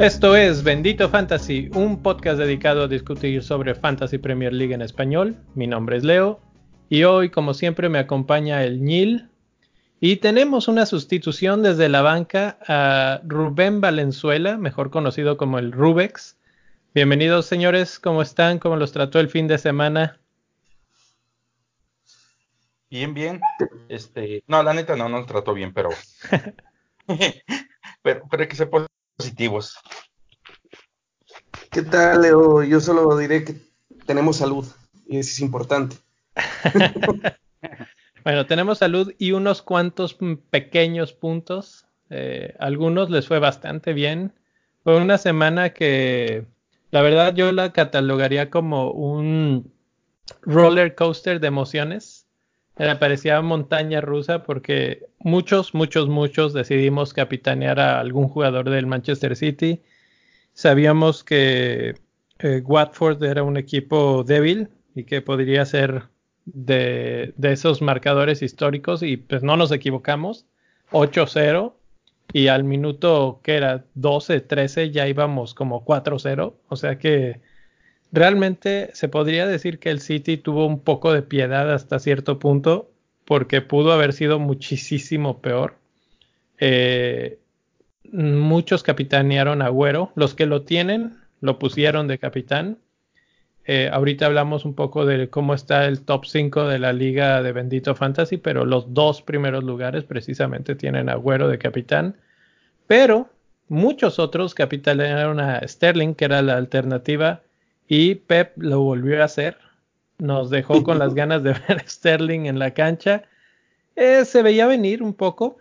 Esto es Bendito Fantasy, un podcast dedicado a discutir sobre Fantasy Premier League en español. Mi nombre es Leo y hoy, como siempre, me acompaña el Nil. Y tenemos una sustitución desde la banca a Rubén Valenzuela, mejor conocido como el Rubex. Bienvenidos, señores. ¿Cómo están? ¿Cómo los trató el fin de semana? Bien, bien. Este, no, la neta no, no nos trató bien, pero, pero, pero que ser positivos. ¿Qué tal, Leo? Yo solo diré que tenemos salud y eso es importante. bueno, tenemos salud y unos cuantos pequeños puntos. Eh, algunos les fue bastante bien. Fue una semana que la verdad yo la catalogaría como un roller coaster de emociones. Me parecía montaña rusa porque muchos, muchos, muchos decidimos capitanear a algún jugador del Manchester City. Sabíamos que eh, Watford era un equipo débil y que podría ser de, de, esos marcadores históricos y pues no nos equivocamos. 8-0 y al minuto que era 12, 13 ya íbamos como 4-0. O sea que realmente se podría decir que el City tuvo un poco de piedad hasta cierto punto porque pudo haber sido muchísimo peor. Eh, muchos capitanearon a Agüero. Los que lo tienen lo pusieron de capitán. Eh, ahorita hablamos un poco de cómo está el top 5 de la liga de Bendito Fantasy, pero los dos primeros lugares precisamente tienen Agüero de capitán. Pero muchos otros capitanearon a Sterling, que era la alternativa, y Pep lo volvió a hacer. Nos dejó con las ganas de ver a Sterling en la cancha. Eh, se veía venir un poco,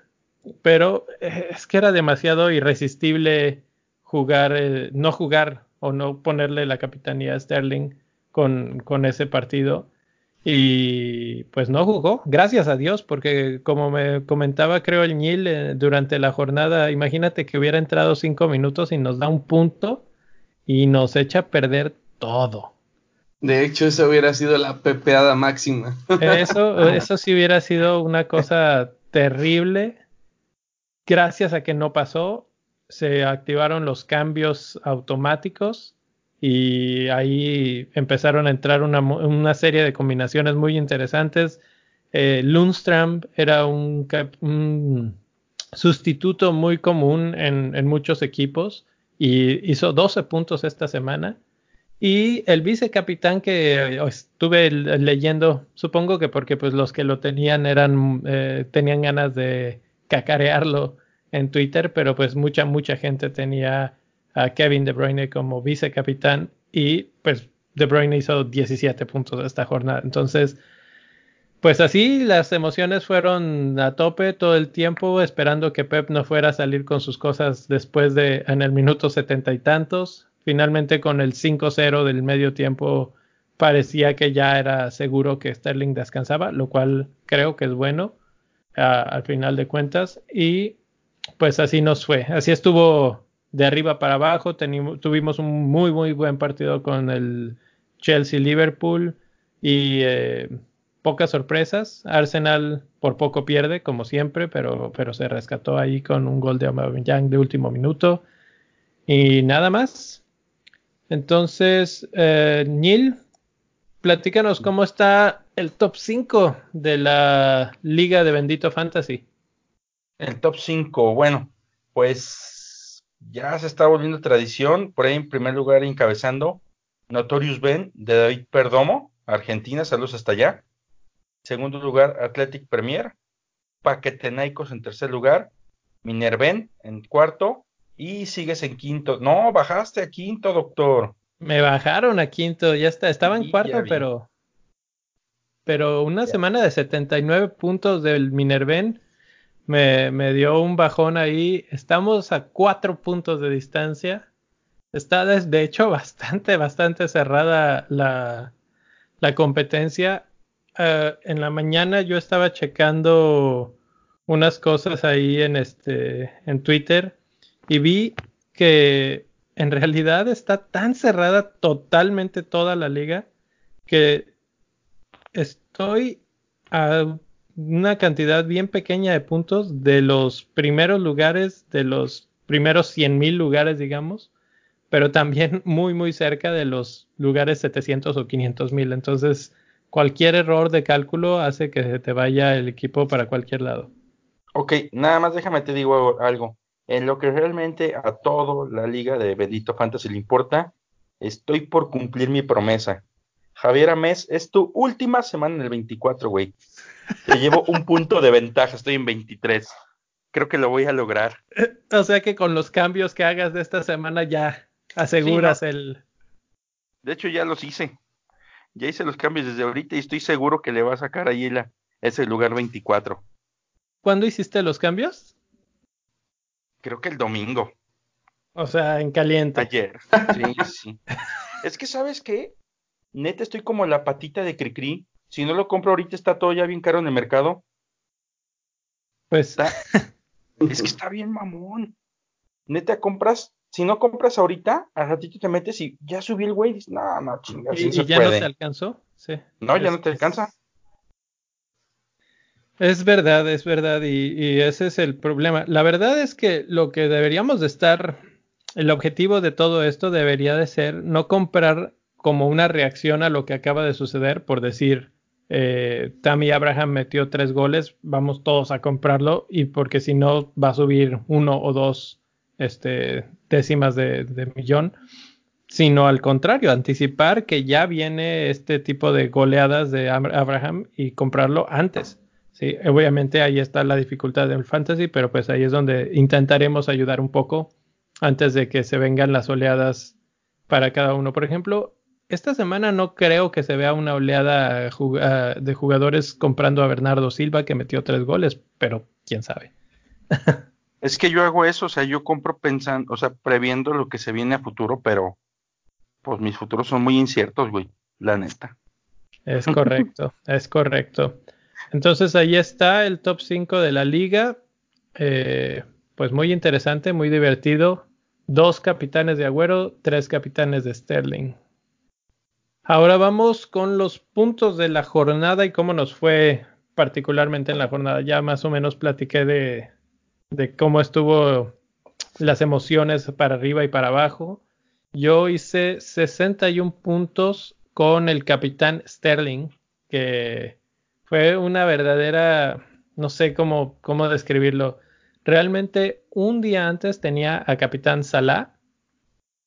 pero eh, es que era demasiado irresistible jugar, no jugar o no ponerle la capitanía a Sterling con, con ese partido. Y pues no jugó, gracias a Dios, porque como me comentaba, creo el Nil eh, durante la jornada, imagínate que hubiera entrado cinco minutos y nos da un punto y nos echa a perder todo. De hecho, eso hubiera sido la pepeada máxima. Eso, eso sí hubiera sido una cosa terrible. Gracias a que no pasó, se activaron los cambios automáticos y ahí empezaron a entrar una, serie de combinaciones muy interesantes. Eh, Lundstrom era un, sustituto muy común en, muchos equipos y hizo 12 puntos esta semana. Y el vicecapitán que estuve leyendo, supongo que porque pues los que lo tenían eran eh, tenían ganas de cacarearlo en Twitter, pero pues mucha, mucha gente tenía a Kevin De Bruyne como vicecapitán y pues De Bruyne hizo 17 puntos esta jornada. Entonces, pues así las emociones fueron a tope todo el tiempo, esperando que Pep no fuera a salir con sus cosas después de en el minuto setenta y tantos. Finalmente con el 5-0 del medio tiempo parecía que ya era seguro que Sterling descansaba, lo cual creo que es bueno al final de cuentas. Y pues así nos fue. Así estuvo de arriba para abajo. tuvimos un muy, muy buen partido con el Chelsea-Liverpool y eh, pocas sorpresas. Arsenal por poco pierde, como siempre, pero, pero se rescató ahí con un gol de Aubameyang de último minuto. Y nada más. Entonces, eh, Neil, platícanos cómo está el top 5 de la Liga de Bendito Fantasy. El top 5, bueno, pues ya se está volviendo tradición. Por ahí en primer lugar encabezando Notorious Ben de David Perdomo, Argentina, saludos hasta allá. Segundo lugar, Athletic Premier. Paquetenaicos en tercer lugar. Minerven en cuarto. Y sigues en quinto. No, bajaste a quinto, doctor. Me bajaron a quinto, ya está. Estaba en cuarto, pero. Pero una semana de 79 puntos del Minerven me, dio un bajón ahí. Estamos a cuatro puntos de distancia. Está de hecho bastante, bastante cerrada la, competencia. Eh, en la mañana yo estaba checando unas cosas ahí en este en Twitter y vi que en realidad está tan cerrada totalmente toda la liga que estoy a una cantidad bien pequeña de puntos de los primeros lugares de los primeros 100 mil lugares, digamos, pero también muy, muy cerca de los lugares 700 o 500 mil. Entonces, cualquier error de cálculo hace que te vaya el equipo para cualquier lado. Ok, nada más déjame te digo algo. En lo que realmente a toda la liga de Bendito Fantasy le importa, estoy por cumplir mi promesa. Javier Amés, es tu última semana en el 24, güey. Te llevo un punto de ventaja, estoy en 23. Creo que lo voy a lograr. O sea que con los cambios que hagas de esta semana ya aseguras el... De hecho ya los hice. Ya hice los cambios desde ahorita y estoy seguro que le va a sacar ahí la, ese lugar 24. ¿Cuándo hiciste los cambios? Creo que el domingo. O sea, en caliente. Ayer. Sí, sí. es que, ¿sabes qué? Neta, estoy como la patita de Cricri. Si no lo compro ahorita, está todo ya bien caro en el mercado. Pues. es que está bien mamón. Neta, compras. Si no compras ahorita, al ratito te metes y ya subí el güey. no, no, chingas. ¿Y, ya no te alcanzó? Sí. No, ya no te alcanza. Es verdad, es verdad, y, ese es el problema. La verdad es que lo que deberíamos de estar, el objetivo de todo esto debería de ser no comprar como una reacción a lo que acaba de suceder, por decir, eh, Tammy Abraham metió tres goles, vamos todos a comprarlo, y porque si no va a subir uno o dos este, décimas de, de millón, sino al contrario, anticipar que ya viene este tipo de goleadas de Abraham y comprarlo antes. Sí, obviamente ahí está la dificultad del fantasy, pero pues ahí es donde intentaremos ayudar un poco antes de que se vengan las oleadas para cada uno. Por ejemplo, esta semana no creo que se vea una oleada de jugadores comprando a Bernardo Silva que metió tres goles, pero quién sabe. es que yo hago eso, o sea, yo compro pensando, o sea, previendo lo que se viene a futuro, pero pues mis futuros son muy inciertos, güey, la neta. Es correcto, es correcto. Entonces ahí está el top 5 de la liga. Eh, pues muy interesante, muy divertido. Dos capitanes de Agüero, tres capitanes de Sterling. Ahora vamos con los puntos de la jornada y cómo nos fue particularmente en la jornada. Ya más o menos platiqué de, de cómo estuvo las emociones para arriba y para abajo. Yo hice 61 puntos con el capitán Sterling, que fue una verdadera, no sé cómo, cómo describirlo. Realmente un día antes tenía a Capitán Salah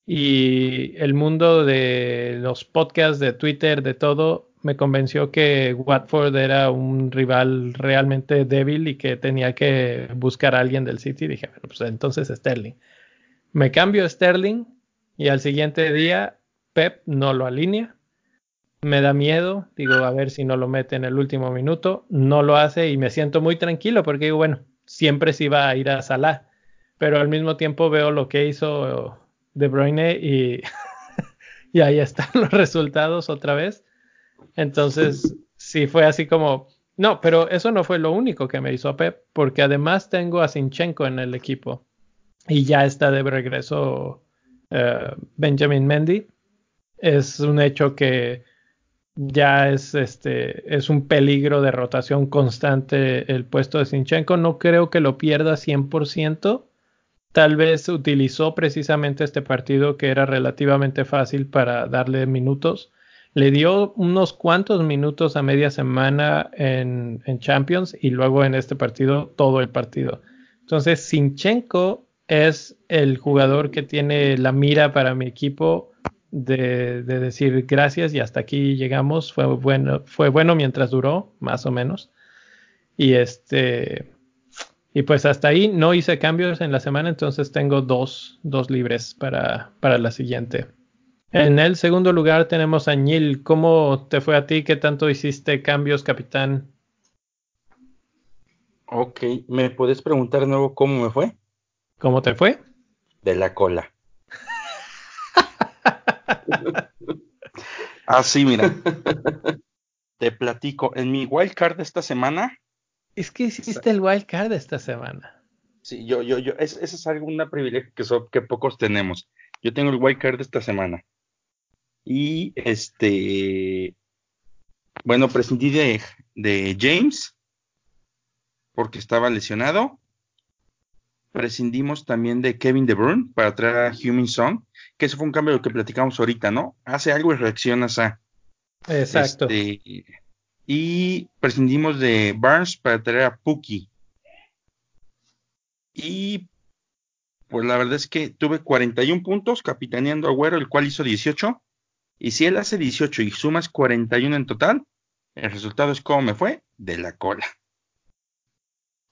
y el mundo de los podcasts, de Twitter, de todo, me convenció que Watford era un rival realmente débil y que tenía que buscar a alguien del City. Dije, bueno, pues entonces Sterling. Me cambio a Sterling y al siguiente día Pep no lo alinea me da miedo, digo, a ver si no lo mete en el último minuto, no lo hace y me siento muy tranquilo porque digo, bueno, siempre sí va a ir a Salah, pero al mismo tiempo veo lo que hizo De Bruyne y, y ahí están los resultados otra vez. Entonces, sí fue así como, no, pero eso no fue lo único que me hizo Pep, porque además tengo a Sinchenko en el equipo y ya está de regreso uh, Benjamin Mendy. Es un hecho que ya es este es un peligro de rotación constante el puesto de Sinchenko. No creo que lo pierda 100%. Tal vez utilizó precisamente este partido que era relativamente fácil para darle minutos. Le dio unos cuantos minutos a media semana en, en Champions y luego en este partido todo el partido. Entonces, Sinchenko es el jugador que tiene la mira para mi equipo de, decir gracias y hasta aquí llegamos. Fue bueno, fue bueno mientras duró, más o menos. Y este y pues hasta ahí no hice cambios en la semana, entonces tengo dos, dos libres para, para la siguiente. En el segundo lugar tenemos a Nil. ¿Cómo te fue a ti? ¿Qué tanto hiciste cambios, capitán? Ok, ¿me puedes preguntar de nuevo cómo me fue? ¿Cómo te fue? De la cola. ah, sí, mira. Te platico. En mi wildcard de esta semana. Es que hiciste el wildcard de esta semana. Sí, yo, yo, yo, es, ese es algo, una privilegio que, que pocos tenemos. Yo tengo el wildcard de esta semana. Y este, bueno, prescindí de, de James porque estaba lesionado. Prescindimos también de Kevin De Bruyne para traer a Human Song, que eso fue un cambio de lo que platicamos ahorita, ¿no? Hace algo y reaccionas a. Exacto. Este, y prescindimos de Barnes para traer a Puki. Y pues la verdad es que tuve 41 puntos capitaneando a Agüero, el cual hizo 18. Y si él hace 18 y sumas 41 en total, el resultado es como me fue de la cola.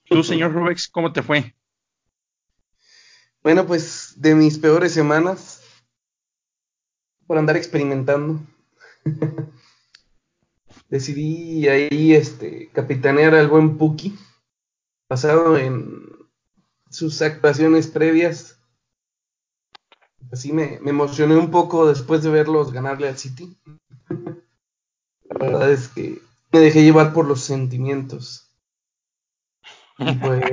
Tú, señor Rubex, ¿cómo te fue? Bueno, pues de mis peores semanas por andar experimentando. Decidí ahí este capitanear al buen Puki, basado en sus actuaciones previas. Así me, me emocioné un poco después de verlos ganarle al City. La verdad es que me dejé llevar por los sentimientos. Y pues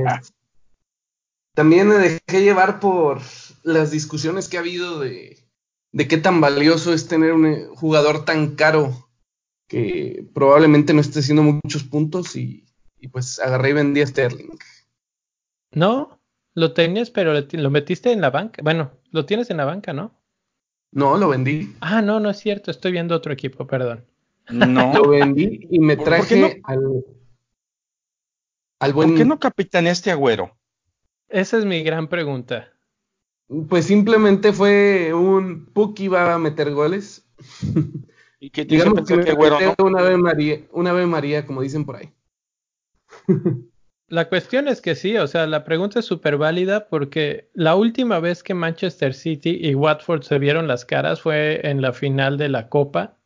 también me dejé llevar por las discusiones que ha habido de, de qué tan valioso es tener un jugador tan caro que probablemente no esté haciendo muchos puntos y, y pues agarré y vendí a Sterling. No, lo tenías, pero lo metiste en la banca. Bueno, lo tienes en la banca, ¿no? No, lo vendí. Ah, no, no es cierto. Estoy viendo otro equipo, perdón. No. Lo vendí y me traje al, al buen. ¿Por qué no capitaneaste Agüero? Esa es mi gran pregunta. Pues simplemente fue un Puck iba a meter goles. ¿Y qué te Digamos que, que no? Una María, una María, como dicen por ahí. La cuestión es que sí, o sea, la pregunta es súper válida porque la última vez que Manchester City y Watford se vieron las caras fue en la final de la Copa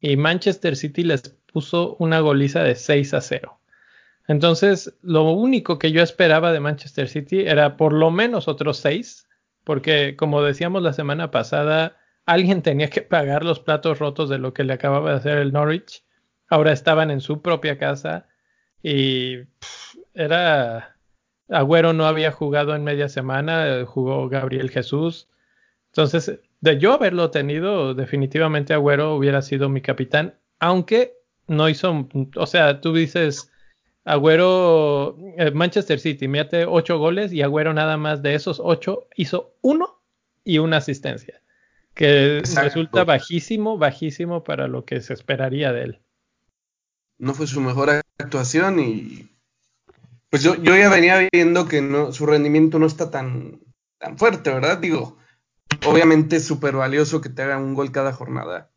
y Manchester City les puso una goliza de 6 a 0. Entonces, lo único que yo esperaba de Manchester City era por lo menos otros 6, porque como decíamos la semana pasada, alguien tenía que pagar los platos rotos de lo que le acababa de hacer el Norwich. Ahora estaban en su propia casa y era Agüero no había jugado en media semana, jugó Gabriel Jesús. Entonces, de yo haberlo tenido, definitivamente Agüero hubiera sido mi capitán, aunque no hizo, o sea, tú dices, Agüero, eh, Manchester City mete ocho goles y Agüero nada más de esos ocho hizo uno y una asistencia, que resulta bajísimo, bajísimo para lo que se esperaría de él. No fue su mejor actuación y pues yo, yo ya venía viendo que no, su rendimiento no está tan, tan fuerte, ¿verdad? Digo, obviamente es súper valioso que te haga un gol cada jornada.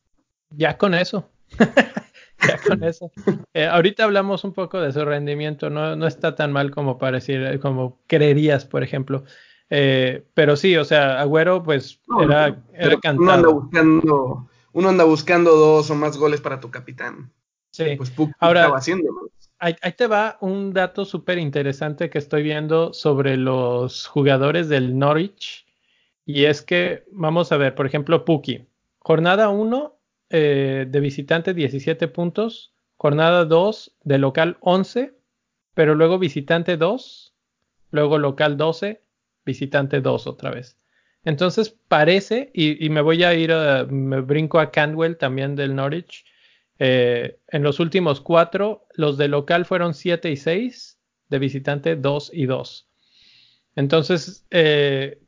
Ya con eso. ya con eso. Eh, ahorita hablamos un poco de su rendimiento, no, no está tan mal como parecía, como creerías, por ejemplo. Eh, pero sí, o sea, Agüero, pues era, era cantado. Uno anda, buscando, uno anda buscando dos o más goles para tu capitán. Sí. Pues Puck Ahora, estaba haciéndolo ahí, te va un dato súper interesante que estoy viendo sobre los jugadores del Norwich. Y es que, vamos a ver, por ejemplo, Puki. Jornada 1 eh, de visitante 17 puntos. Jornada 2 de local 11. Pero luego visitante 2. Luego local 12. Visitante 2 otra vez. Entonces parece, y, me voy a ir, a, me brinco a Candwell también del Norwich eh, en los últimos cuatro, los de local fueron 7 y 6, de visitante 2 y 2. Entonces, eh,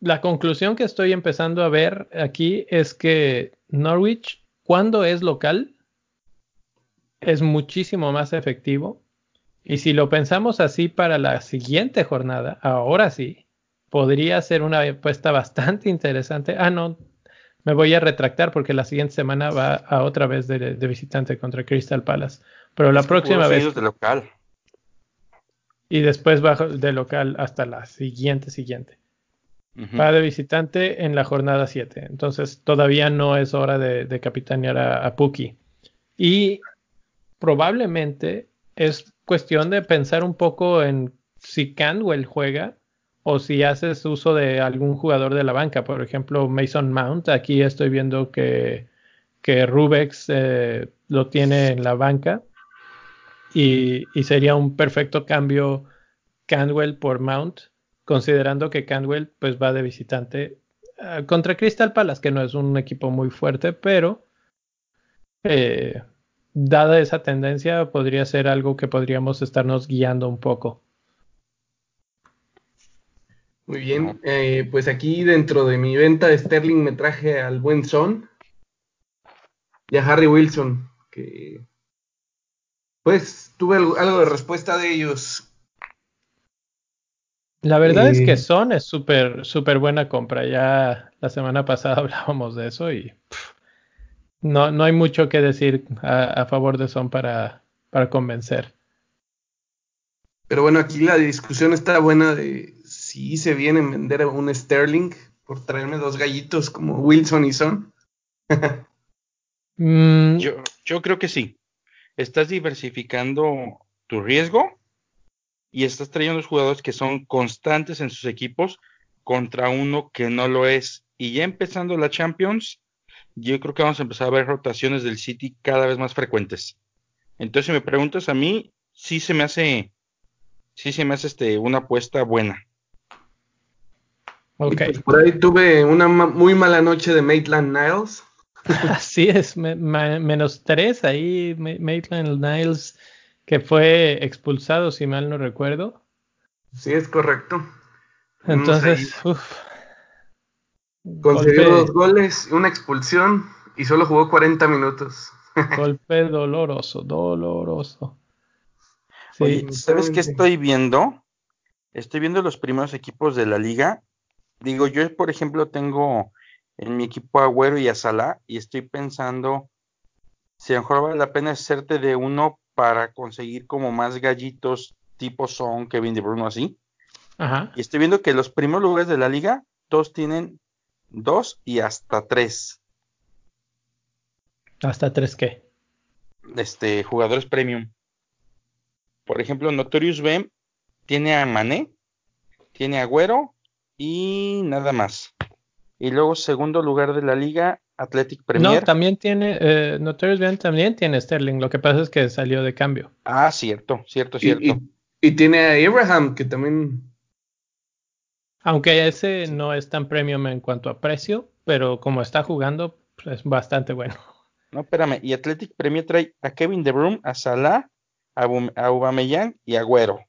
la conclusión que estoy empezando a ver aquí es que Norwich, cuando es local, es muchísimo más efectivo. Y si lo pensamos así para la siguiente jornada, ahora sí, podría ser una apuesta bastante interesante. Ah, no, me voy a retractar porque la siguiente semana va a otra vez de, visitante contra Crystal Palace. Pero la próxima vez. De local. Y después va de local hasta la siguiente, siguiente. Va de visitante en la jornada 7. Entonces todavía no es hora de, capitanear a, a Puki. Y probablemente es cuestión de pensar un poco en si Canwell juega o si haces uso de algún jugador de la banca, por ejemplo Mason Mount, aquí estoy viendo que, que Rubex eh, lo tiene en la banca y, sería un perfecto cambio Canwell por Mount, considerando que Canwell pues va de visitante uh, contra Crystal Palace, que no es un equipo muy fuerte, pero eh, dada esa tendencia podría ser algo que podríamos estarnos guiando un poco. Muy bien, eh, pues aquí dentro de mi venta de Sterling me traje al buen Son y a Harry Wilson, que pues tuve algo de respuesta de ellos. La verdad es que Son es súper, súper buena compra. Ya la semana pasada hablábamos de eso y no, no hay mucho que decir a, favor de Son para, para convencer. Pero bueno, aquí la discusión está buena de si se viene a vender un Sterling por traerme dos gallitos como Wilson y Son. Mm. yo, yo creo que sí. Estás diversificando tu riesgo y estás trayendo los jugadores que son constantes en sus equipos contra uno que no lo es. Y ya empezando la Champions, yo creo que vamos a empezar a ver rotaciones del City cada vez más frecuentes. Entonces, si me preguntas a mí, sí se me hace, sí se me hace este, una apuesta buena. Ok. Pues por ahí tuve una muy mala noche de Maitland Niles. Así es, menos tres ahí, Maitland Niles, que fue expulsado, si mal no recuerdo. Sí, es correcto. Entonces, uff. Consiguió dos goles, una expulsión y solo jugó 40 minutos. golpe doloroso, doloroso. ¿sabes qué estoy viendo? Estoy viendo los primeros equipos de la liga. Digo, yo por ejemplo tengo en mi equipo a Agüero y a Salah y estoy pensando si a lo mejor vale la pena hacerte de uno para conseguir como más gallitos tipo Son, Kevin De Bruno así. Ajá. Y estoy viendo que los primeros lugares de la liga todos tienen dos y hasta tres. ¿Hasta tres qué? Este, jugadores premium. Por ejemplo, Notorious Ben tiene a Mané, tiene a Agüero y nada más. Y luego, segundo lugar de la liga, Athletic Premier. No, también tiene, eh, Notorious Ben también tiene Sterling. Lo que pasa es que salió de cambio. Ah, cierto, cierto, cierto. Y, tiene a Abraham, que también. Aunque ese no es tan premium en cuanto a precio, pero como está jugando, pues, es bastante bueno. No, espérame. Y Athletic Premier trae a Kevin De Bruyne, a Salah, a, Aubameyang y a Güero.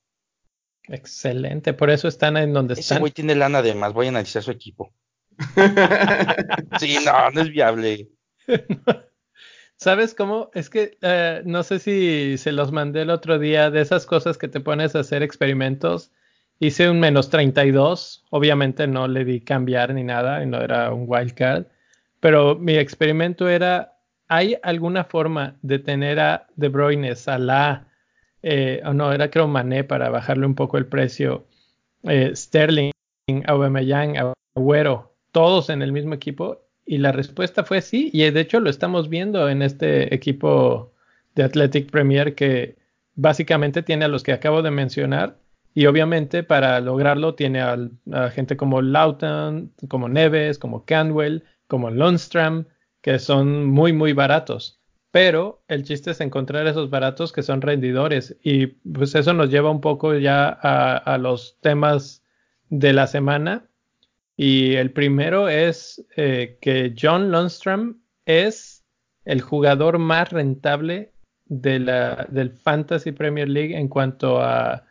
Excelente, por eso están en donde Ese están. Ese güey tiene lana además, voy a analizar su equipo. sí, no, no es viable. ¿Sabes cómo? Es que eh, no sé si se los mandé el otro día de esas cosas que te pones a hacer experimentos. Hice un menos 32. Obviamente no le di cambiar ni nada no era un wildcard. Pero mi experimento era: ¿hay alguna forma de tener a De Bruyne, Salah, eh, o no, era creo Mané para bajarle un poco el precio, eh, Sterling, Aubameyang, Agüero, todos en el mismo equipo? Y la respuesta fue sí, y de hecho lo estamos viendo en este equipo de Athletic Premier que básicamente tiene a los que acabo de mencionar y obviamente para lograrlo tiene a, gente como Laughton, como Neves, como Canwell, como Lundstrom, que son muy muy baratos. Pero el chiste es encontrar esos baratos que son rendidores y pues eso nos lleva un poco ya a los temas de la semana y el primero es eh, que John Lundstrom es el jugador más rentable de la, del Fantasy Premier League en cuanto a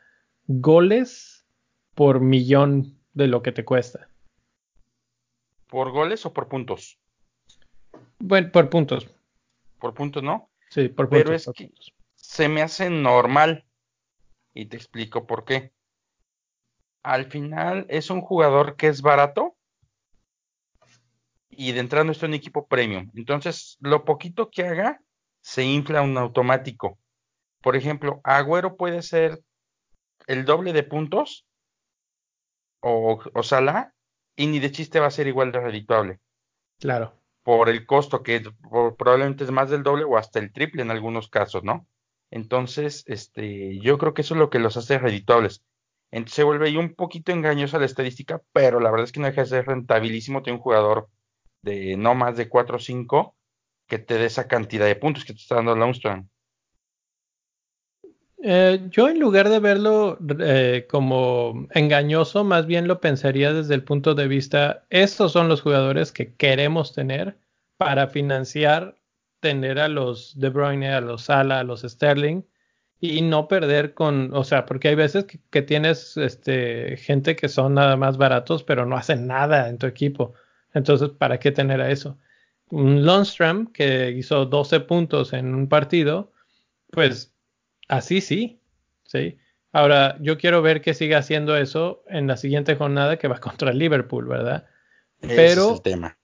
goles por millón de lo que te cuesta. ¿Por goles o por puntos? Bueno, por puntos. Por puntos, ¿no? Sí, por puntos. Pero es que se me hace normal. Y te explico por qué al final es un jugador que es barato y de entrada no está en equipo premium. Entonces, lo poquito que haga se infla un automático. Por ejemplo, Agüero puede ser el doble de puntos o, o Salah y ni de chiste va a ser igual de redituable. Claro. Por el costo que probablemente es más del doble o hasta el triple en algunos casos, ¿no? Entonces, este, yo creo que eso es lo que los hace redituables. Entonces se vuelve un poquito engañosa la estadística, pero la verdad es que no deja de ser rentabilísimo tener un jugador de no más de 4 o 5 que te dé esa cantidad de puntos que te está dando Lundstrom. Eh, yo en lugar de verlo eh, como engañoso, más bien lo pensaría desde el punto de vista, estos son los jugadores que queremos tener para financiar tener a los De Bruyne, a los Sala, a los Sterling y no perder con, o sea, porque hay veces que, tienes este, gente que son nada más baratos, pero no hacen nada en tu equipo. Entonces, ¿para qué tener a eso? Un Lundstrom que hizo 12 puntos en un partido, pues así sí, ¿sí? Ahora, yo quiero ver que siga haciendo eso en la siguiente jornada que va contra el Liverpool, ¿verdad? Ese es el tema.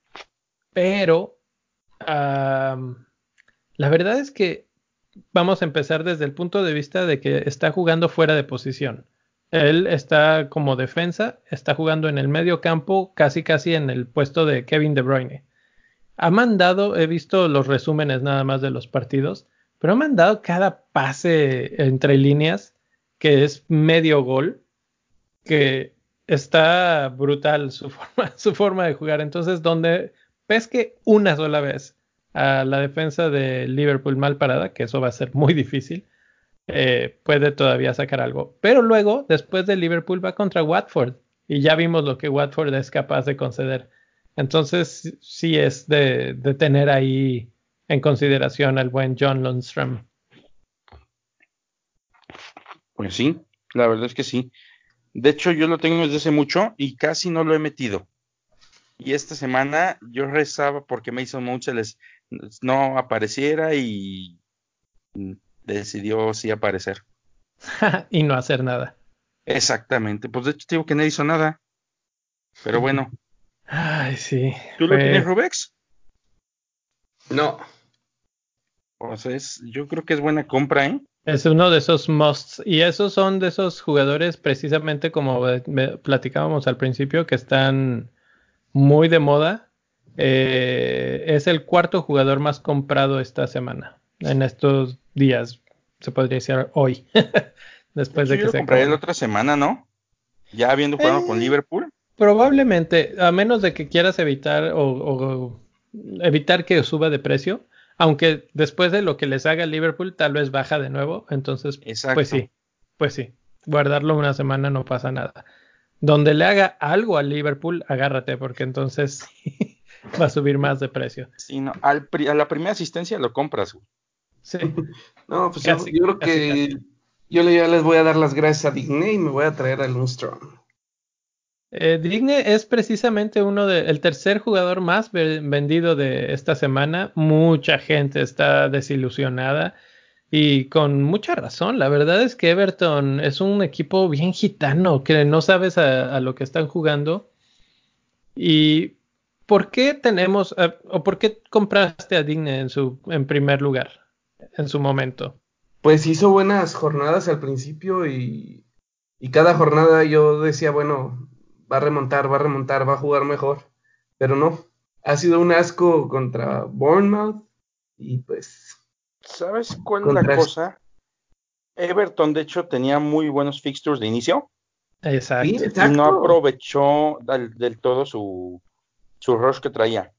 Pero, la verdad es que vamos a empezar desde el punto de vista de que está jugando fuera de posición. Él está como defensa, está jugando en el medio campo, casi casi en el puesto de Kevin De Bruyne. Ha mandado, he visto los resúmenes nada más de los partidos, pero ha mandado cada pase entre líneas que es medio gol, que está brutal su forma, su forma de jugar. Entonces, donde pesque una sola vez a la defensa de Liverpool mal parada, que eso va a ser muy difícil, eh, puede todavía sacar algo. Pero luego, después de Liverpool, va contra Watford. Y ya vimos lo que Watford es capaz de conceder. Entonces, sí es de, de tener ahí en consideración al buen John Lundstrom. Pues sí, la verdad es que sí. De hecho, yo lo tengo desde hace mucho y casi no lo he metido. Y esta semana yo rezaba porque Mason Mount les, no apareciera y decidió sí aparecer. y no hacer nada. Exactamente. Pues de hecho digo que no hizo nada. Pero bueno. Ay, sí. ¿Tú lo tienes, Rubex? No. Pues es, yo creo que es buena compra, ¿eh? Es uno de esos musts. Y esos son de esos jugadores, precisamente como platicábamos al principio, que están muy de moda. Eh, es el cuarto jugador más comprado esta semana. En estos días, se podría decir hoy. Después de que se compré la otra semana, ¿no? Ya habiendo jugado con eh, Liverpool. Probablemente, a menos de que quieras evitar o evitar que suba de precio aunque después de lo que les haga Liverpool, tal vez baja de nuevo. Entonces, pues sí, pues sí. Guardarlo una semana no pasa nada. Donde le haga algo a Liverpool, agárrate, porque entonces va a subir más de precio. Sí, no, a la primera asistencia lo compras. Sí. no, pues yo, creo que yo ya les voy a dar las gracias a Disney y me voy a traer al Lundstrom. Eh, Digne es precisamente uno de el tercer jugador más vendido de esta semana. Mucha gente está desilusionada y con mucha razón. La verdad es que Everton es un equipo bien gitano que no sabes a, lo que están jugando. ¿Y por qué tenemos eh, o por qué compraste a Digne en su en primer lugar en su momento? Pues hizo buenas jornadas al principio y, y cada jornada yo decía, bueno, va a remontar, va a remontar, va a jugar mejor. Pero no, ha sido un asco contra Bournemouth y pues... ¿Sabes cuál es la cosa? Everton, de hecho, tenía muy buenos fixtures de inicio. Exacto. Y no aprovechó del, todo su, su rush que traía.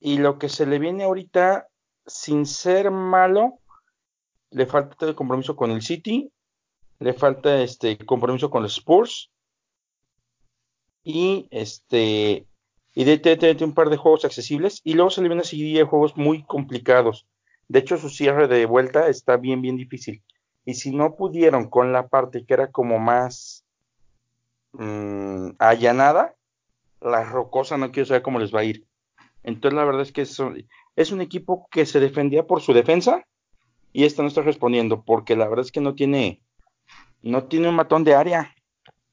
Y lo que se le viene ahorita, sin ser malo, le falta el compromiso con el City, le falta este compromiso con los Spurs y este y de, un par de juegos accesibles y luego se le viene a seguir juegos muy complicados. De hecho, su cierre de vuelta está bien, bien difícil. Y si no pudieron con la parte que era como más mmm, allanada, la rocosa no quiero saber cómo les va a ir. Entonces, la verdad es que es, un equipo que se defendía por su defensa y esta no está respondiendo porque la verdad es que no tiene, no tiene un matón de área.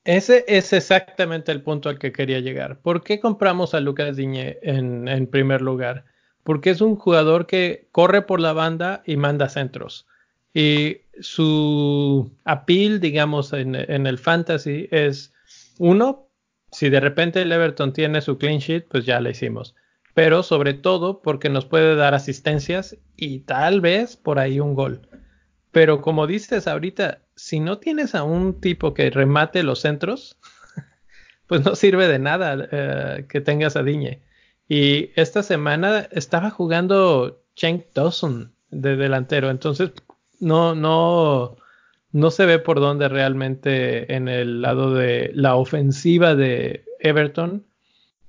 Ese es exactamente el punto al que quería llegar. ¿Por qué compramos a Lucas Diñé en, primer lugar? Porque es un jugador que corre por la banda y manda centros. Y su appeal, digamos, en el fantasy es uno, si de repente el Everton tiene su clean sheet, pues ya lo hicimos. Pero sobre todo porque nos puede dar asistencias y tal vez por ahí un gol. Pero como dices ahorita, si no tienes a un tipo que remate los centros, pues no sirve de nada eh, que tengas a Diñe. Y esta semana estaba jugando Cenk Dawson de delantero, entonces no, no, no se ve por dónde realmente en el lado de la ofensiva de Everton.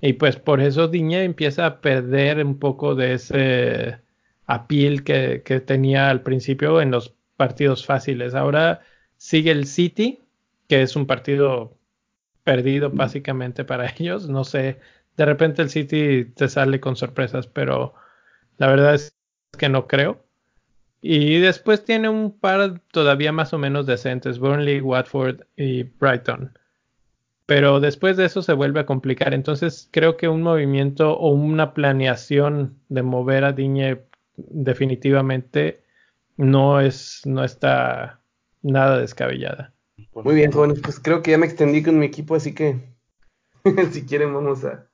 Y pues por eso Diñe empieza a perder un poco de ese appeal que, que tenía al principio en los partidos fáciles. Ahora sigue el City, que es un partido perdido básicamente para ellos. No sé, de repente el City te sale con sorpresas, pero la verdad es que no creo. Y después tiene un par todavía más o menos decentes, Burnley, Watford y Brighton. Pero después de eso se vuelve a complicar. Entonces creo que un movimiento o una planeación de mover a Diñe definitivamente no es, no está nada descabellada. Muy bien, jóvenes, pues creo que ya me extendí con mi equipo, así que si quieren vamos a...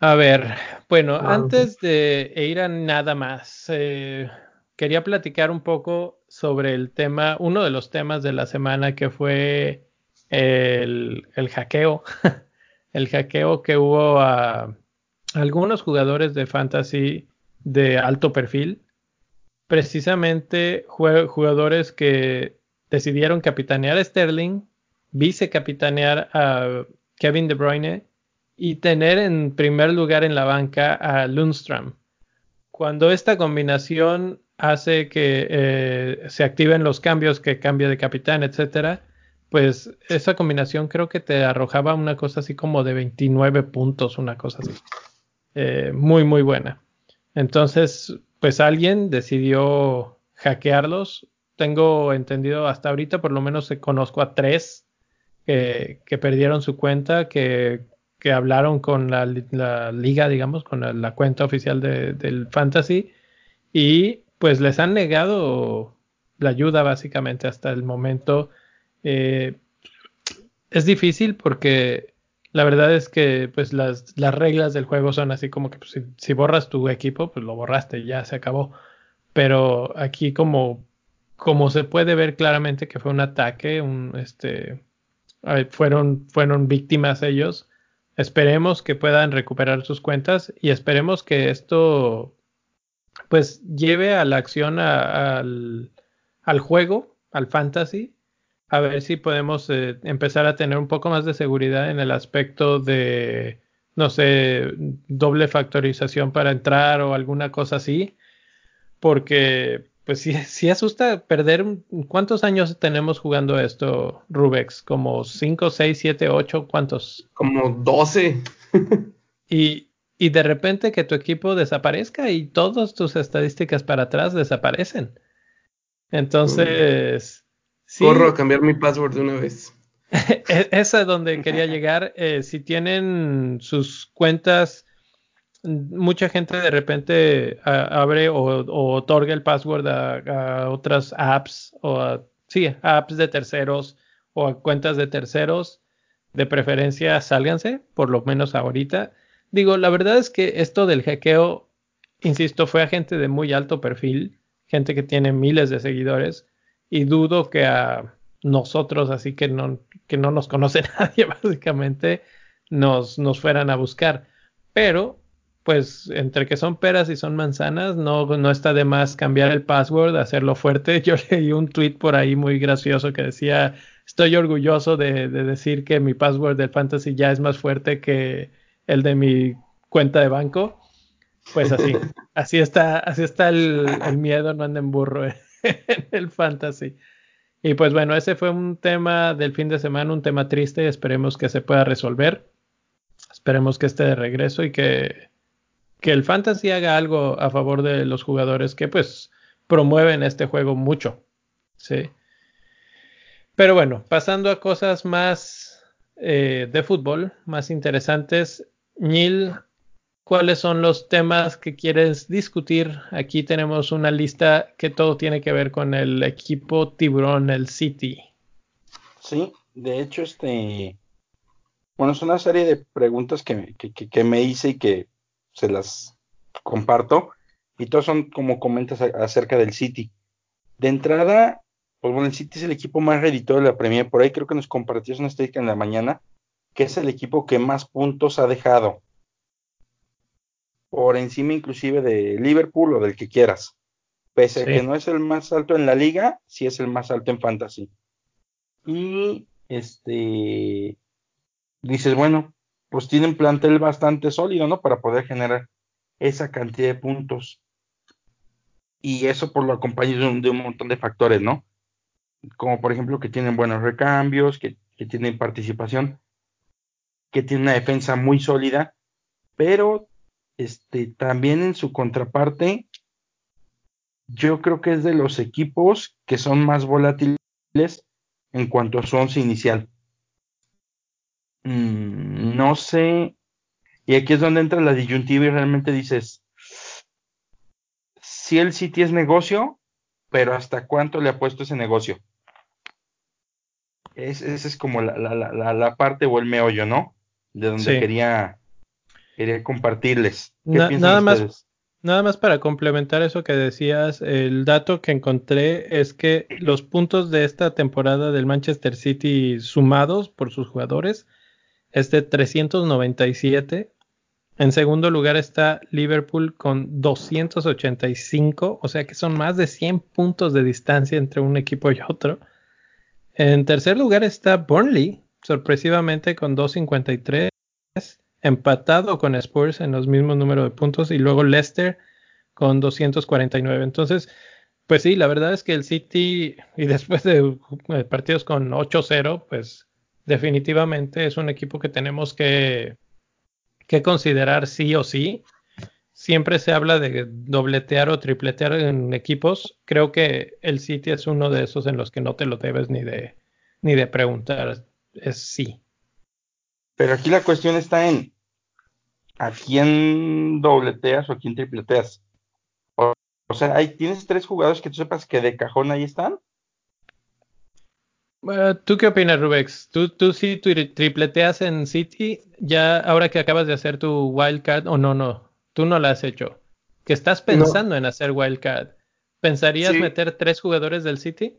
A ver, bueno, antes de ir a nada más, eh, quería platicar un poco sobre el tema, uno de los temas de la semana que fue el, el hackeo, el hackeo que hubo a algunos jugadores de fantasy de alto perfil, precisamente jugadores que decidieron capitanear a Sterling, vicecapitanear a Kevin De Bruyne y tener en primer lugar en la banca a Lundstrom. Cuando esta combinación hace que eh, se activen los cambios, que cambie de capitán, etcétera, pues esa combinación creo que te arrojaba una cosa así como de 29 puntos, una cosa así. Eh, muy, muy buena. Entonces, pues alguien decidió hackearlos. Tengo entendido hasta ahorita, por lo menos conozco a tres que, perdieron su cuenta, que, hablaron con la, liga, digamos, con la, cuenta oficial del Fantasy y pues les han negado la ayuda básicamente hasta el momento. Eh, es difícil porque la verdad es que pues las, las reglas del juego son así como que pues, si, borras tu equipo, pues lo borraste, ya se acabó. Pero aquí como, como se puede ver claramente que fue un ataque, un, este, fueron, fueron víctimas ellos. Esperemos que puedan recuperar sus cuentas y esperemos que esto pues lleve a la acción al, juego, al fantasy, a ver si podemos eh, empezar a tener un poco más de seguridad en el aspecto de, no sé, doble factorización para entrar o alguna cosa así, porque pues sí, sí asusta perder. ¿Cuántos años tenemos jugando esto, Rubex? ¿Como 5, 6, 7, 8? ¿Cuántos? Como 12. y, y de repente que tu equipo desaparezca y todas tus estadísticas para atrás desaparecen. Entonces... Corro a cambiar mi password de una vez. E-, esa es donde quería llegar. Eh, si tienen sus cuentas, mucha gente de repente abre o, otorga el password a, otras apps o a, sí, apps de terceros o a cuentas de terceros. De preferencia, sálganse, por lo menos ahorita Digo, la verdad es que esto del hackeo, insisto, fue a gente de muy alto perfil, gente que tiene miles de seguidores, y dudo que a nosotros, así que no, que no nos conoce nadie, básicamente, nos, nos fueran a buscar. Pero, pues, entre que son peras y son manzanas, no, no está de más cambiar el password, hacerlo fuerte. Yo leí un tweet por ahí muy gracioso que decía, estoy orgulloso de, de decir que mi password del fantasy ya es más fuerte que el de mi cuenta de banco. Pues así, así está, así está el, miedo, no anda en burro en el fantasy. Y pues bueno, ese fue un tema del fin de semana, un tema triste, esperemos que se pueda resolver. Esperemos que esté de regreso y que, que el fantasy haga algo a favor de los jugadores que pues promueven este juego mucho. Sí. Pero bueno, pasando a cosas más eh, de fútbol, más interesantes, Neil, ¿cuáles son los temas que quieres discutir? Aquí tenemos una lista que todo tiene que ver con el equipo tiburón, el City. Sí, de hecho, este, bueno, es una serie de preguntas que, que, me hice y que se las comparto. Y todos son como comentas acerca del City. De entrada, pues bueno, el City es el equipo más redito de la Premier. Por ahí creo que nos compartió una estadística en la mañana que es el equipo que más puntos ha dejado. Por encima inclusive de Liverpool o del que quieras. Pese a que no es el más alto en la liga, sí es el más alto en fantasy. Y este dices, bueno, pues tienen plantel bastante sólido, ¿no? Para poder generar esa cantidad de puntos. Y eso por lo acompaña de un, de un montón de factores, ¿no? como por ejemplo que tienen buenos recambios, que, que tienen participación, que tienen una defensa muy sólida, pero este, también en su contraparte, yo creo que es de los equipos que son más volátiles en cuanto a su once inicial. Mm, no sé, y aquí es donde entra la disyuntiva y realmente dices, si el City es negocio, pero ¿hasta cuánto le ha puesto ese negocio? esa es como la, la, la, la, parte o el meollo, ¿no? De donde quería, quería compartirles. ¿Qué nada más. Nada más para complementar eso que decías, el dato que encontré es que los puntos de esta temporada del Manchester City sumados por sus jugadores es de 397 en segundo lugar está Liverpool con 285, o sea que son más de 100 puntos de distancia entre un equipo y otro. En tercer lugar está Burnley, sorpresivamente con 253, empatado con Spurs en los mismos números de puntos, y luego Leicester con 249. Entonces, pues sí, la verdad es que el City, y después de partidos con 8-0, pues definitivamente es un equipo que tenemos que que considerar sí o sí. Siempre se habla de dobletear o tripletear en equipos. Creo que el City es uno de esos en los que no te lo debes ni de, ni de preguntar. Es sí. Pero aquí la cuestión está en a quién dobleteas o a quién tripleteas. O, o sea, ahí tienes tres jugadores que tú sepas que de cajón ahí están. ¿Tú qué opinas, Rubex? ¿Tú, tú sí tripleteas en City ya ahora que acabas de hacer tu wildcard o no, no? Tú no lo has hecho. Que estás pensando en hacer wildcard. ¿Pensarías meter tres jugadores del City?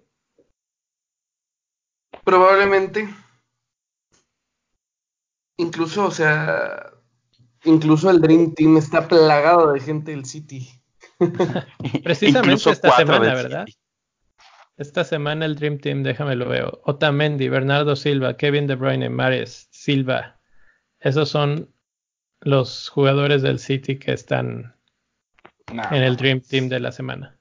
Probablemente. Incluso, o sea, incluso el Dream Team está plagado de gente del City. Precisamente esta semana, ¿verdad? Esta semana el Dream Team, déjame lo veo. Otamendi, Bernardo Silva, Kevin De Bruyne, Mares, Silva. Esos son los jugadores del City que están en el Dream Team de la semana.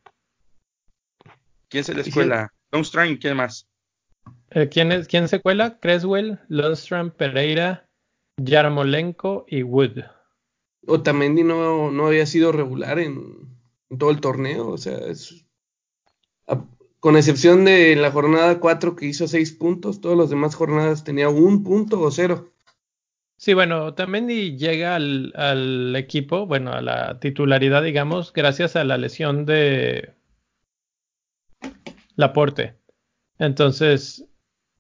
¿Quién se la escuela? Lundström, ¿quién más? Eh, ¿quién, es, ¿Quién se cuela? Creswell, Lundström, Pereira, Yarmolenko y Wood. Otamendi no, no había sido regular en, en todo el torneo, o sea, es, con excepción de la jornada 4 que hizo 6 puntos, todas las demás jornadas tenía un punto o cero. Sí, bueno, también llega al, equipo, bueno, a la titularidad, digamos, gracias a la lesión de Laporte. Entonces,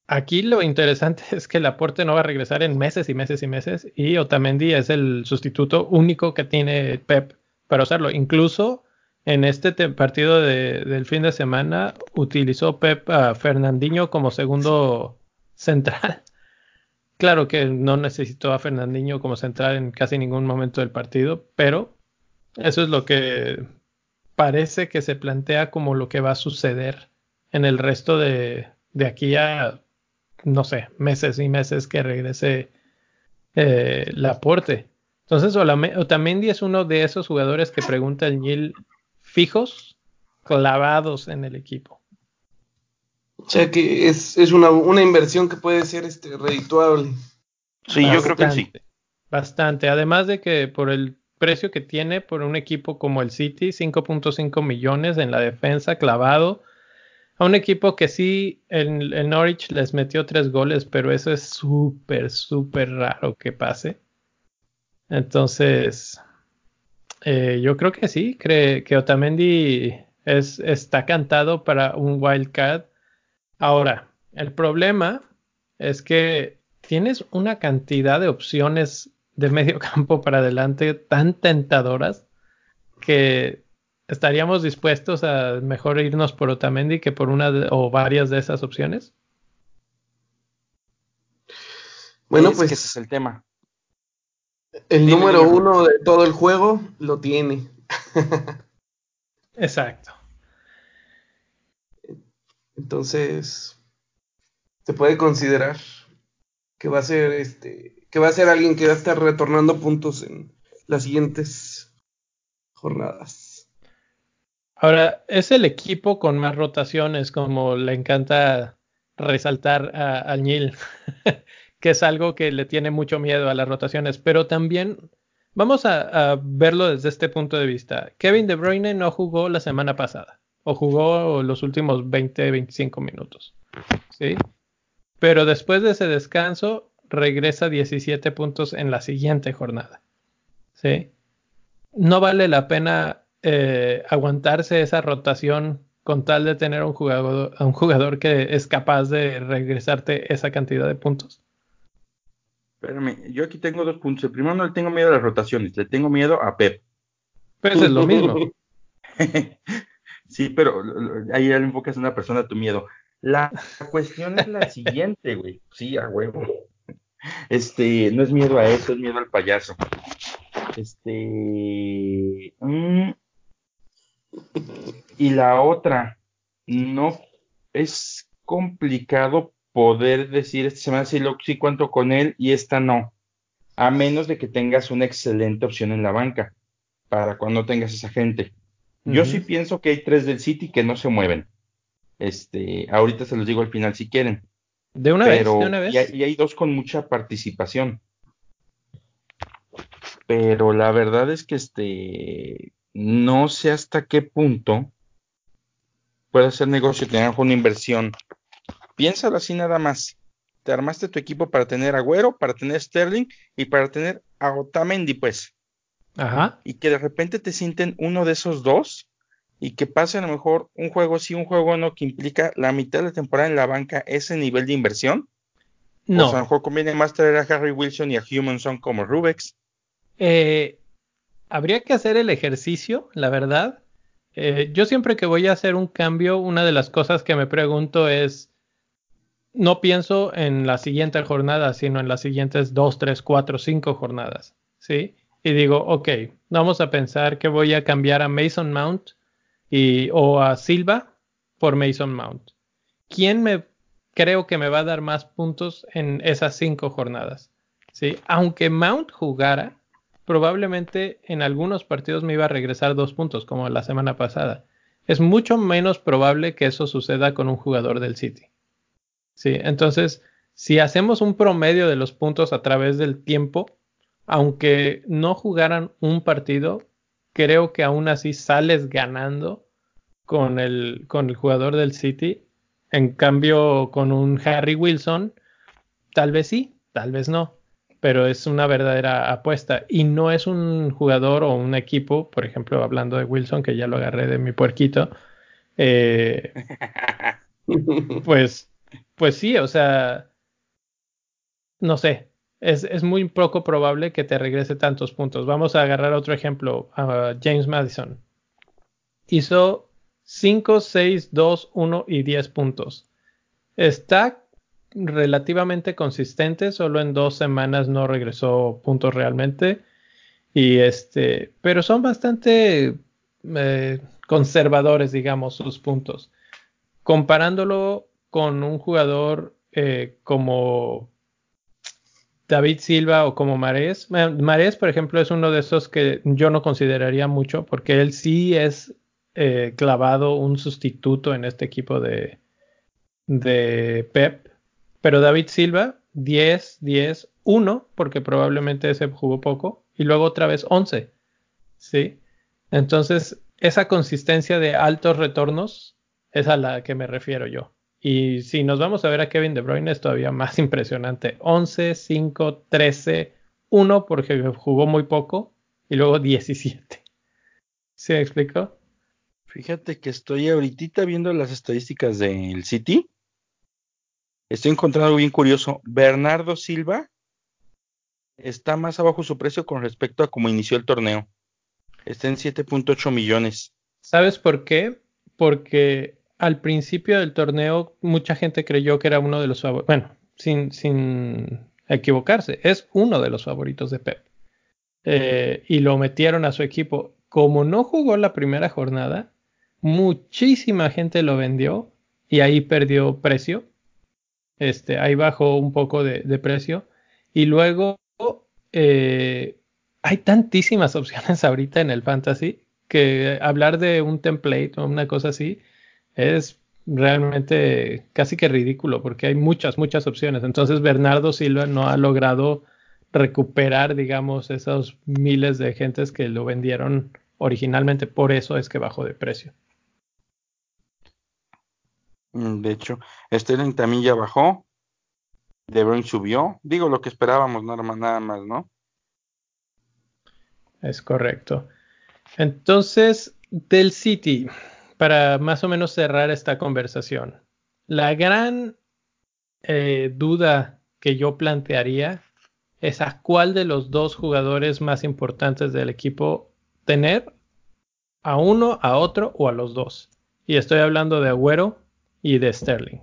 aquí lo interesante es que Laporte no va a regresar en meses y meses y meses y Otamendi es el sustituto único que tiene Pep para usarlo. Incluso en este partido del fin de semana utilizó Pep a Fernandinho como segundo central. Claro que no necesitó a Fernandinho como central en casi ningún momento del partido, pero eso es lo que parece que se plantea como lo que va a suceder en el resto de, de aquí a, no sé, meses y meses que regrese eh, Laporte. Entonces, Otamendi es uno de esos jugadores que pregunta el Nil fijos clavados en el equipo. O sea que es, una, una, inversión que puede ser este, redituable. Sí, yo creo que sí. Bastante. Además de que por el precio que tiene por un equipo como el City, 5.5 millones en la defensa clavado. A un equipo que sí, el, el Norwich les metió tres goles, pero eso es súper, súper raro que pase. Entonces, eh, yo creo que sí, cree que Otamendi es, está cantado para un wildcard. Ahora, el problema es que tienes una cantidad de opciones de medio campo para adelante tan tentadoras que estaríamos dispuestos a mejor irnos por Otamendi que por una o varias de esas opciones. Bueno, pues ese es el tema. El número uno de todo el juego lo tiene. Exacto. Entonces, se puede considerar que va a ser este, que va a ser alguien que va a estar retornando puntos en las siguientes jornadas. Ahora, es el equipo con más rotaciones, como le encanta resaltar a, a Neil, que es algo que le tiene mucho miedo a las rotaciones, pero también vamos a, a, verlo desde este punto de vista. Kevin De Bruyne no jugó la semana pasada, o jugó los últimos 20, 25 minutos, ¿sí? Pero después de ese descanso, regresa 17 puntos en la siguiente jornada, ¿sí? No vale la pena eh, aguantarse esa rotación con tal de tener un, jugador, un jugador que es capaz de regresarte esa cantidad de puntos. Espérame, yo aquí tengo dos puntos. El primero no le tengo miedo a las rotaciones, le tengo miedo a Pep. Pues es lo mismo. sí, pero ahí ya le enfocas a una persona a tu miedo. La cuestión es la siguiente, güey. Sí, a huevo. Este, no es miedo a eso, es miedo al payaso. Este. Mmm, y la otra, no es complicado poder decir esta semana sí, lo, sí cuento con él y esta no, a menos de que tengas una excelente opción en la banca para cuando tengas esa gente. Yo uh -huh. sí pienso que hay tres del City que no se mueven. Este, ahorita se los digo al final si quieren. De una Pero, vez, de una vez. Y hay, y hay dos con mucha participación. Pero la verdad es que este no sé hasta qué punto puede hacer negocio tener una inversión. Piénsalo así nada más. Te armaste tu equipo para tener Agüero, para tener Sterling y para tener a Otamendi, pues. Ajá. Y que de repente te sienten uno de esos dos y que pase a lo mejor un juego sí, un juego no, que implica la mitad de la temporada en la banca ese nivel de inversión. No. O sea, a lo mejor conviene más traer a Harry Wilson y a Humanson como Rubex. Eh, habría que hacer el ejercicio, la verdad. Eh, yo siempre que voy a hacer un cambio, una de las cosas que me pregunto es, no pienso en la siguiente jornada, sino en las siguientes dos, tres, cuatro, cinco jornadas, ¿sí? Y digo, ok, vamos a pensar que voy a cambiar a Mason Mount y, o a Silva por Mason Mount. ¿Quién me creo que me va a dar más puntos en esas cinco jornadas? ¿Sí? Aunque Mount jugara, probablemente en algunos partidos me iba a regresar dos puntos, como la semana pasada. Es mucho menos probable que eso suceda con un jugador del City. Sí, entonces, si hacemos un promedio de los puntos a través del tiempo, aunque no jugaran un partido, creo que aún así sales ganando con el, con el jugador del City. En cambio, con un Harry Wilson, tal vez sí, tal vez no pero es una verdadera apuesta y no es un jugador o un equipo, por ejemplo, hablando de Wilson, que ya lo agarré de mi puerquito, eh, pues, pues sí, o sea, no sé, es, es, muy poco probable que te regrese tantos puntos. Vamos a agarrar otro ejemplo, James Madison. Hizo 5, 6, 2, 1 y 10 puntos. Está relativamente consistente, solo en dos semanas no regresó puntos realmente. Y este, pero son bastante eh, conservadores, digamos, sus puntos. Comparándolo con un jugador eh, como David Silva o como Marés. Marés, por ejemplo, es uno de esos que yo no consideraría mucho porque él sí es eh, clavado un sustituto en este equipo de, de Pep pero David Silva, 10, 10, 1, porque probablemente ese jugó poco, y luego otra vez 11. ¿Sí? Entonces, esa consistencia de altos retornos es a la que me refiero yo. Y si nos vamos a ver a Kevin De Bruyne es todavía más impresionante. 11, 5, 13, 1 porque jugó muy poco y luego 17. ¿Sí me explico? Fíjate que estoy ahorita viendo las estadísticas del City Estoy encontrando algo bien curioso. Bernardo Silva está más abajo su precio con respecto a cómo inició el torneo. Está en 7.8 millones. ¿Sabes por qué? Porque al principio del torneo mucha gente creyó que era uno de los favoritos. Bueno, sin, sin equivocarse, es uno de los favoritos de Pep. Eh, y lo metieron a su equipo. Como no jugó la primera jornada, muchísima gente lo vendió y ahí perdió precio este, ahí bajó un poco de, de precio. Y luego eh, hay tantísimas opciones ahorita en el fantasy que hablar de un template o una cosa así es realmente casi que ridículo porque hay muchas, muchas opciones. Entonces Bernardo Silva no ha logrado recuperar, digamos, esos miles de gentes que lo vendieron originalmente. Por eso es que bajó de precio. Mm, de hecho, Sterling también ya bajó. De Bruyne subió. Digo lo que esperábamos, nada más, nada más, ¿no? Es correcto. Entonces, del City, para más o menos cerrar esta conversación, la gran eh, duda que yo plantearía es a cuál de los dos jugadores más importantes del equipo tener, a uno, a otro o a los dos. Y estoy hablando de Agüero y de Sterling.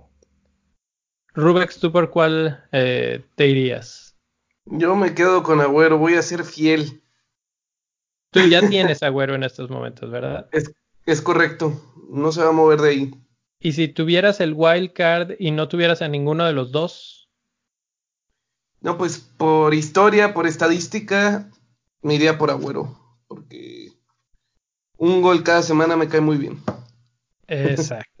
Rubex, ¿tú por cuál eh, te irías? Yo me quedo con Agüero, voy a ser fiel. Tú ya tienes Agüero en estos momentos, ¿verdad? Es, es correcto, no se va a mover de ahí. Y si tuvieras el wild card y no tuvieras a ninguno de los dos. No, pues por historia, por estadística, me iría por Agüero, porque un gol cada semana me cae muy bien. Exacto.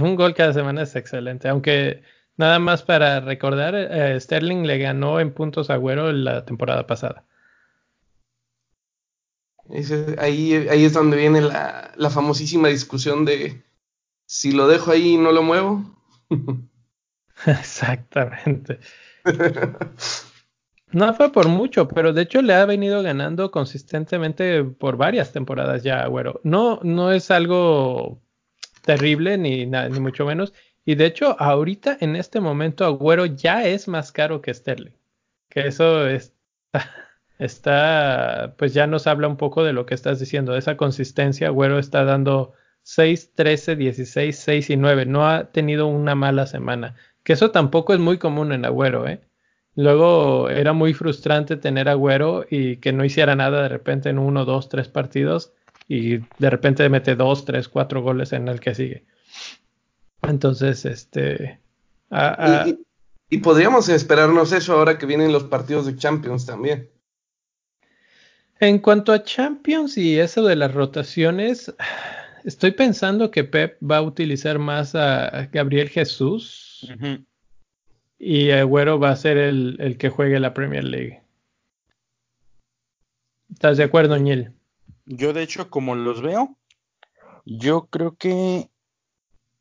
Un gol cada semana es excelente, aunque nada más para recordar, eh, Sterling le ganó en puntos a Agüero la temporada pasada ahí, ahí es donde viene la, la famosísima discusión de si lo dejo ahí y no lo muevo. Exactamente. No fue por mucho, pero de hecho le ha venido ganando consistentemente por varias temporadas ya, Agüero. No, no es algo terrible ni, ni mucho menos. Y de hecho, ahorita en este momento, Agüero ya es más caro que Sterling. Que eso es, está, pues ya nos habla un poco de lo que estás diciendo, de esa consistencia. Güero está dando 6, 13, 16, 6 y 9. No ha tenido una mala semana. Que eso tampoco es muy común en Agüero, ¿eh? Luego era muy frustrante tener Agüero y que no hiciera nada de repente en uno, dos, tres partidos y de repente mete dos, tres, cuatro goles en el que sigue. Entonces, este. y, y, podríamos esperarnos eso ahora que vienen los partidos de Champions también. En cuanto a Champions y eso de las rotaciones, estoy pensando que Pep va a utilizar más a Gabriel Jesús y Agüero va a ser el, que juegue la Premier League. ¿Estás de acuerdo, Ñil? Yo, de hecho, como los veo, yo creo que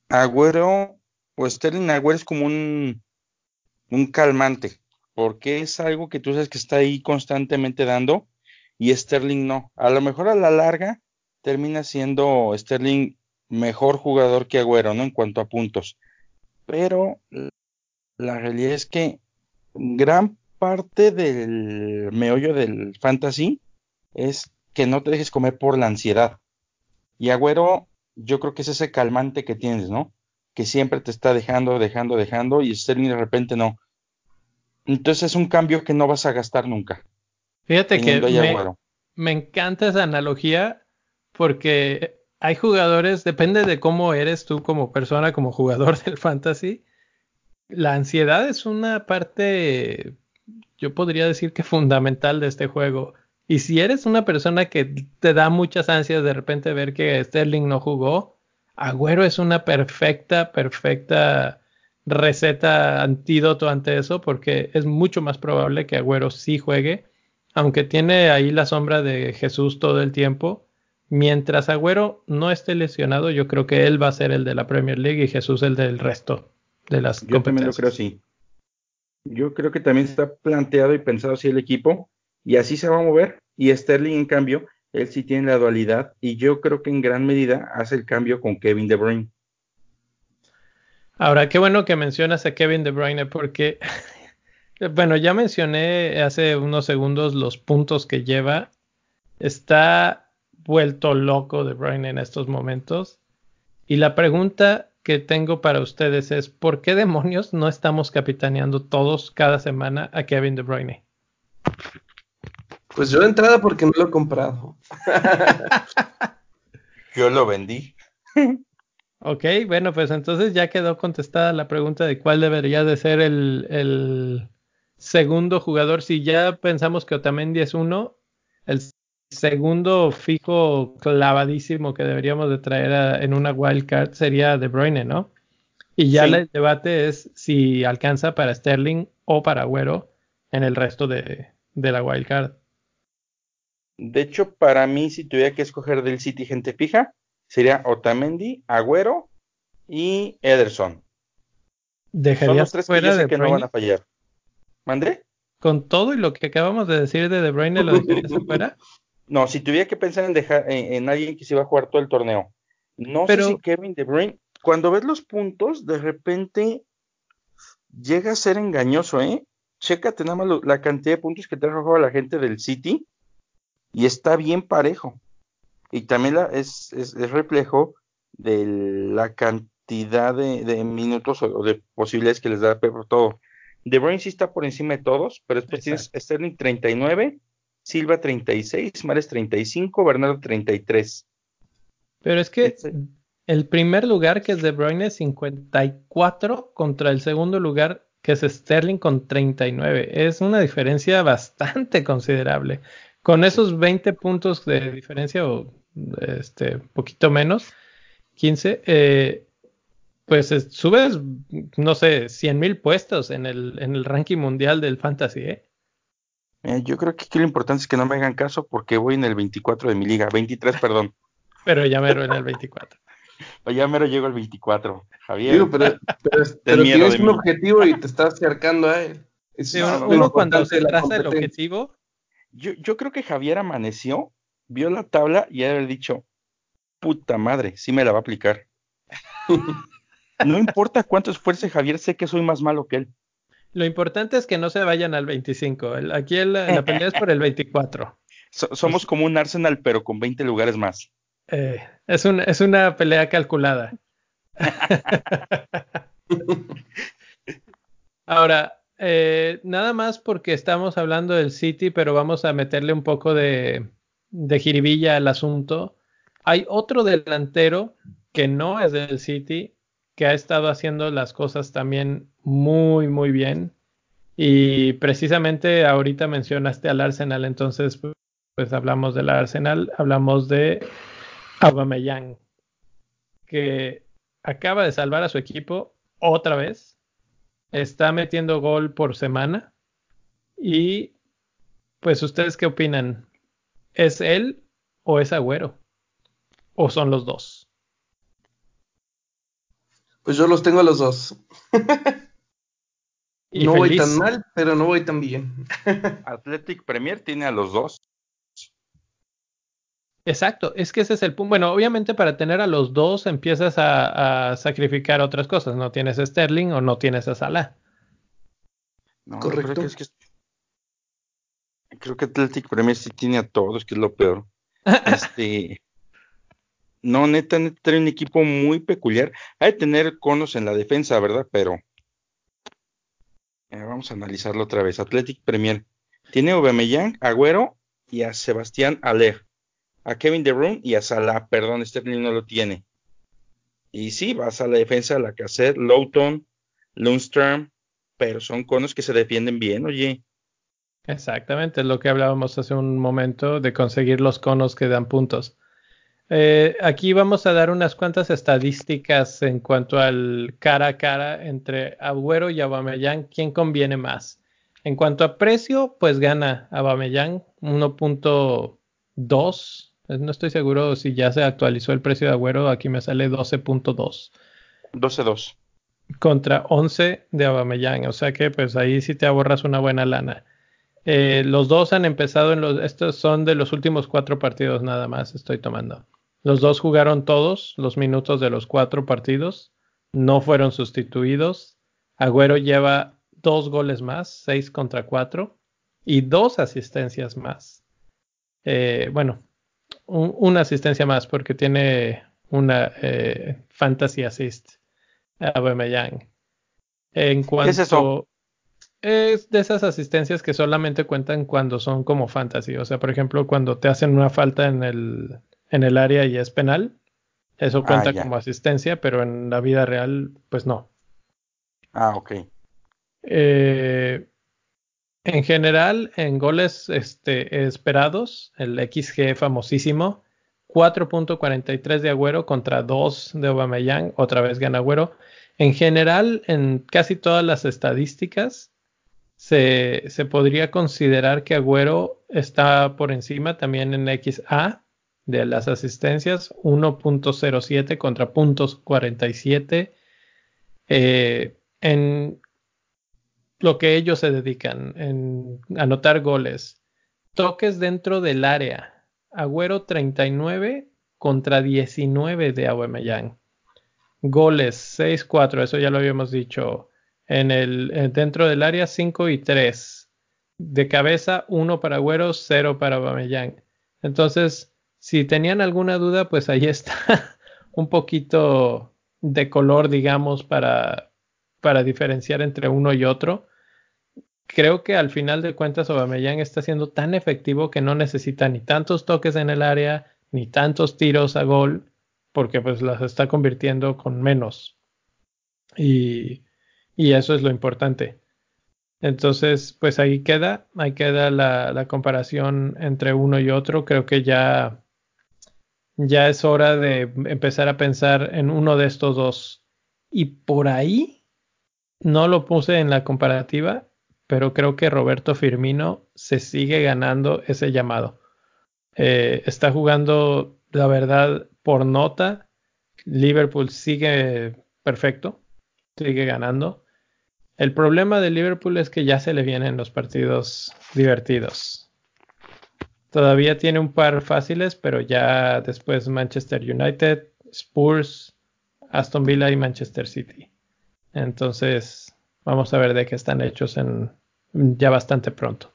Agüero o Sterling Agüero es como un, un calmante, porque es algo que tú sabes que está ahí constantemente dando y Sterling no. A lo mejor a la larga termina siendo Sterling mejor jugador que Agüero, ¿no? En cuanto a puntos. Pero la realidad es que gran parte del meollo del fantasy es que no te dejes comer por la ansiedad. Y Agüero, yo creo que es ese calmante que tienes, ¿no? Que siempre te está dejando, dejando, dejando y Sterling de repente no. Entonces es un cambio que no vas a gastar nunca. Fíjate que me, encanta esa analogía porque hay jugadores, depende de cómo eres tú como persona, como jugador del fantasy. La ansiedad es una parte, yo podría decir que fundamental de este juego. Y si eres una persona que te da muchas ansias de repente ver que Sterling no jugó, Agüero es una perfecta, perfecta receta antídoto ante eso porque es mucho más probable que Agüero sí juegue aunque tiene ahí la sombra de Jesús todo el tiempo, mientras Agüero no esté lesionado, yo creo que él va a ser el de la Premier League y Jesús el del resto de las Yo también lo creo así. Yo creo que también está planteado y pensado así el equipo y así se va a mover. Y Sterling, en cambio, él sí tiene la dualidad y yo creo que en gran medida hace el cambio con Kevin De Bruyne. Ahora, qué bueno que mencionas a Kevin De Bruyne porque Bueno, ya mencioné hace unos segundos los puntos que lleva. Está vuelto loco De Bruyne en estos momentos. Y la pregunta que tengo para ustedes es, ¿por qué demonios no estamos capitaneando todos cada semana a Kevin De Bruyne? Pues yo de entrada porque no lo he comprado. yo lo vendí. ok, bueno, pues entonces ya quedó contestada la pregunta de cuál debería de ser el segundo jugador, si ya pensamos que Otamendi es uno, el segundo fijo clavadísimo que deberíamos de traer en una wild card sería De Bruyne, ¿no? Y ya el debate es si alcanza para Sterling o para Agüero en el resto de, de la wild card. De hecho, para mí, si tuviera que escoger del City gente fija, sería Otamendi, Agüero y Ederson. ¿Dejarías Son los tres que, que no van a fallar. ¿Mandé? Con todo y lo que acabamos de decir de De Bruyne, ¿lo dejarías fuera? No, si tuviera que pensar en dejar en, alguien que se iba a jugar todo el torneo. No sé si Kevin De Bruyne, cuando ves los puntos, de repente llega a ser engañoso, ¿eh? Chécate nada más la cantidad de puntos que te ha la gente del City y está bien parejo. Y también la, es, es, reflejo de la cantidad de, minutos o, de posibilidades que les da Pep todo. De Bruyne sí está por encima de todos, pero después tienes Sterling 39, Silva 36, Mares 35, Bernardo 33. Pero es que el primer lugar que es De Bruyne 54 contra el segundo lugar que es Sterling con 39. Es una diferencia bastante considerable. Con esos 20 puntos de diferencia o este poquito menos, 15, eh, pues subes, no sé, 100 mil puestos en el, en el ranking mundial del fantasy. ¿eh? Eh, yo creo que aquí lo importante es que no me hagan caso porque voy en el 24 de mi liga, 23, perdón. Pero ya mero en el 24. o ya mero llego al 24, Javier. pero, tienes un objetivo y te estás acercando a él. uno cuando se traza el objetivo yo, yo creo que Javier amaneció, vio la tabla y haber dicho, puta madre, sí me la va a aplicar. no importa cuánto esfuerce Javier, sé que soy más malo que él. Lo importante es que no se vayan al 25. aquí la pelea es por el 24. somos como un Arsenal, pero con 20 lugares más. Eh, es, es una pelea calculada. Ahora, eh, nada más porque estamos hablando del City, pero vamos a meterle un poco de, de jiribilla al asunto. Hay otro delantero que no es del City, que ha estado haciendo las cosas también muy, muy bien. Y precisamente ahorita mencionaste al Arsenal, entonces pues hablamos del Arsenal, hablamos de Aubameyang, que acaba de salvar a su equipo otra vez está metiendo gol por semana. Y pues ustedes qué opinan? ¿Es él o es Agüero? ¿O son los dos? Pues yo los tengo a los dos. no voy tan mal, pero no voy tan bien. Athletic Premier tiene a los dos. Exacto, es que ese es el punto. Bueno, obviamente para tener a los dos empiezas a, sacrificar otras cosas. No tienes a Sterling o no tienes a Salah. No, Correcto. Creo que, es que, creo que Athletic Premier sí tiene a todos, que es lo peor. este, no, neta, neta, tiene un equipo muy peculiar. Hay que tener conos en la defensa, ¿verdad? Pero eh, vamos a analizarlo otra vez. Athletic Premier tiene a Aubameyang, Agüero y a Sebastián Aller a Kevin De Bruyne y a Salah, perdón, Sterling no lo tiene. Y sí, vas a la defensa, la hacer Lowton, Lundstrom, pero son conos que se defienden bien, oye. Exactamente, es lo que hablábamos hace un momento de conseguir los conos que dan puntos. Eh, aquí vamos a dar unas cuantas estadísticas en cuanto al cara a cara entre Agüero y Aubameyang, ¿quién conviene más? En cuanto a precio, pues gana Aubameyang 1.2 no estoy seguro si ya se actualizó el precio de Agüero. Aquí me sale 12.2. 12.2. Contra 11 de Aubameyang. O sea que pues ahí sí te ahorras una buena lana. Eh, los dos han empezado en los... Estos son de los últimos cuatro partidos nada más estoy tomando. Los dos jugaron todos los minutos de los cuatro partidos. No fueron sustituidos. Agüero lleva dos goles más, seis contra cuatro. Y dos asistencias más. Eh, bueno, una asistencia más porque tiene una eh, fantasy assist a Aubameyang. En cuanto ¿Qué es eso? Es de esas asistencias que solamente cuentan cuando son como fantasy. O sea, por ejemplo, cuando te hacen una falta en el, en el área y es penal, eso cuenta ah, como asistencia, pero en la vida real, pues no. Ah, ok. Eh, En general, en goles este, esperados, el XG famosísimo, 4.43 de Agüero contra 2 de Aubameyang, otra vez gana Agüero. En general, en casi todas las estadísticas, se, podría considerar que Agüero está por encima también en XA de las asistencias, 1.07 contra puntos 47. Eh, en lo que ellos se dedican, en anotar goles, toques dentro del área, Agüero 39 contra 19 de Aubameyang. Goles 6-4, eso ya lo habíamos dicho. En el dentro del área 5 y 3. De cabeza 1 para Agüero, 0 para Aubameyang. Entonces, si tenían alguna duda, pues ahí está un poquito de color, digamos, para, para diferenciar entre uno y otro creo que al final de cuentas Aubameyang está siendo tan efectivo que no necesita ni tantos toques en el área ni tantos tiros a gol porque pues las está convirtiendo con menos. Y, y eso es lo importante. Entonces pues ahí queda ahí queda la, la, comparación entre uno y otro. Creo que ya ya es hora de empezar a pensar en uno de estos dos. Y por ahí no lo puse en la comparativa pero creo que Roberto Firmino se sigue ganando ese llamado. Eh, está jugando, la verdad, por nota. Liverpool sigue perfecto, sigue ganando. El problema de Liverpool es que ya se le vienen los partidos divertidos. Todavía tiene un par fáciles, pero ya después Manchester United, Spurs, Aston Villa y Manchester City. Entonces, Vamos a ver de qué están hechos en ya bastante pronto.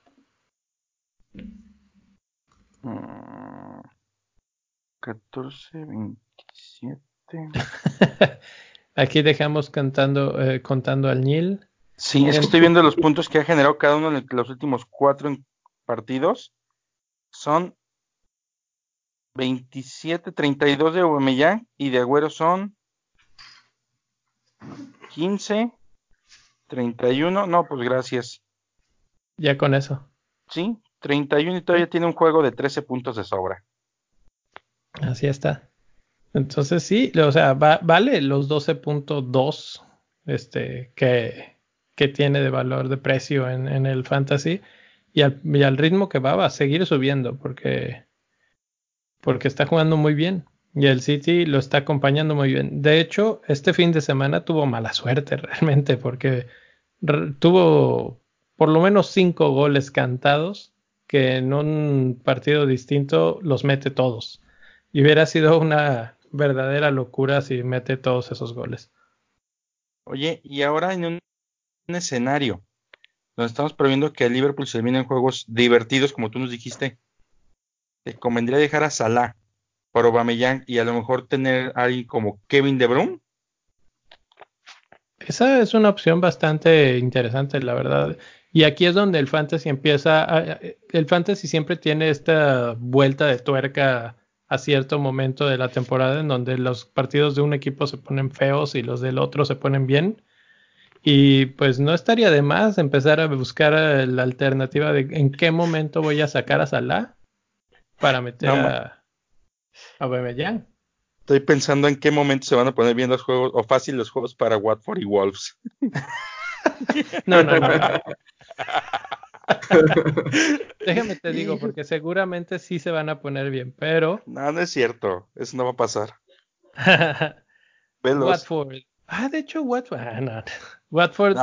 14, 27. Aquí dejamos cantando, eh, contando al Nil. Sí, es que estoy viendo los puntos que ha generado cada uno en los últimos cuatro partidos. Son 27, 32 de Aubameyang y de Agüero son 15, 31, no, pues gracias. Ya con eso. Sí, 31 y todavía tiene un juego de 13 puntos de sobra. Así está. Entonces sí, o sea, vale los 12.2 este, que, que tiene de valor de precio en, en el fantasy y al, y al, ritmo que va va a seguir subiendo porque, porque está jugando muy bien. Y el City lo está acompañando muy bien. De hecho, este fin de semana tuvo mala suerte realmente porque tuvo por lo menos cinco goles cantados que en un partido distinto los mete todos. Y hubiera sido una verdadera locura si mete todos esos goles. Oye, y ahora en un, escenario donde estamos previendo que el Liverpool se vienen juegos divertidos, como tú nos dijiste, te convendría dejar a Salah por Aubameyang y a lo mejor tener a alguien como Kevin De Bruyne esa es una opción bastante interesante, la verdad. Y aquí es donde el fantasy empieza. A, el fantasy siempre tiene esta vuelta de tuerca a cierto momento de la temporada en donde los partidos de un equipo se ponen feos y los del otro se ponen bien. Y pues no estaría de más empezar a buscar la alternativa de en qué momento voy a sacar a Salah para meter a, a Estoy pensando en qué momento se van a poner bien los juegos, o fácil los juegos para Watford y Wolves. no, no, no. Déjame te digo, porque seguramente sí se van a poner bien, pero. No, no es cierto. Eso no va a pasar. Watford. Ah, de hecho, Watford. Ah, no. Watford.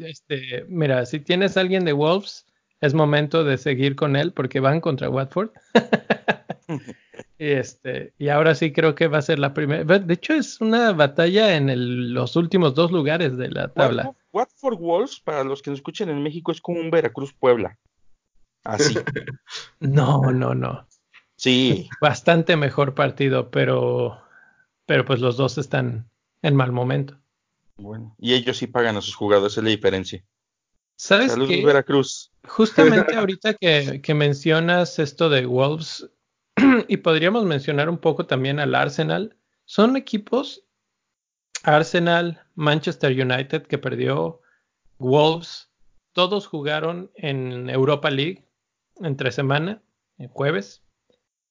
Este, mira, si tienes a alguien de Wolves, es momento de seguir con él porque van contra Watford. Y, este, y ahora sí creo que va a ser la primera. De hecho, es una batalla en los últimos dos lugares de la tabla. Watford Wolves, para los que nos escuchan en México, es como un Veracruz Puebla. Así. no, no, no. Sí. Bastante mejor partido, pero, pero pues los dos están en mal momento. Bueno, y ellos sí pagan a sus jugadores, es la diferencia. ¿Sabes Saludos, Veracruz. Justamente ahorita que, que mencionas esto de Wolves, y podríamos mencionar un poco también al Arsenal. Son equipos, Arsenal, Manchester United que perdió, Wolves, todos jugaron en Europa League entre semana, en jueves,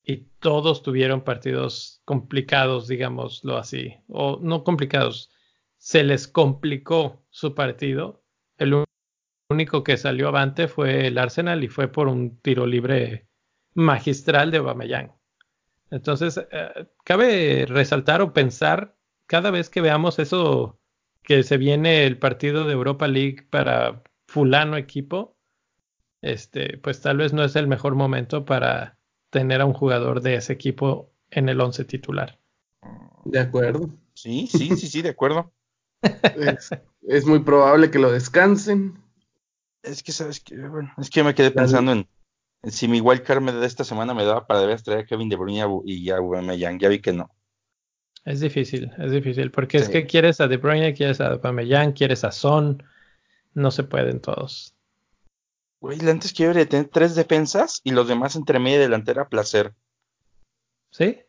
y todos tuvieron partidos complicados, digámoslo así, o no complicados, se les complicó su partido. El único que salió avante fue el Arsenal y fue por un tiro libre magistral de Aubameyang. Entonces, eh, cabe resaltar o pensar cada vez que veamos eso que se viene el partido de Europa League para fulano equipo, este, pues tal vez no es el mejor momento para tener a un jugador de ese equipo en el once titular. De acuerdo. Sí, sí, sí, sí, de acuerdo. es, muy probable que lo descansen. Es que, ¿sabes que Bueno, es que me quedé pensando en, si mi wildcard de esta semana me daba para deber traer a Kevin De Bruyne y ya Aubameyang. Ya vi que no. Es difícil, es difícil, porque es que quieres a De Bruyne, quieres a Aubameyang, quieres a Son, no se pueden todos. Güey, antes que debería tener tres defensas y los demás entre media y delantera placer. ¿Sí?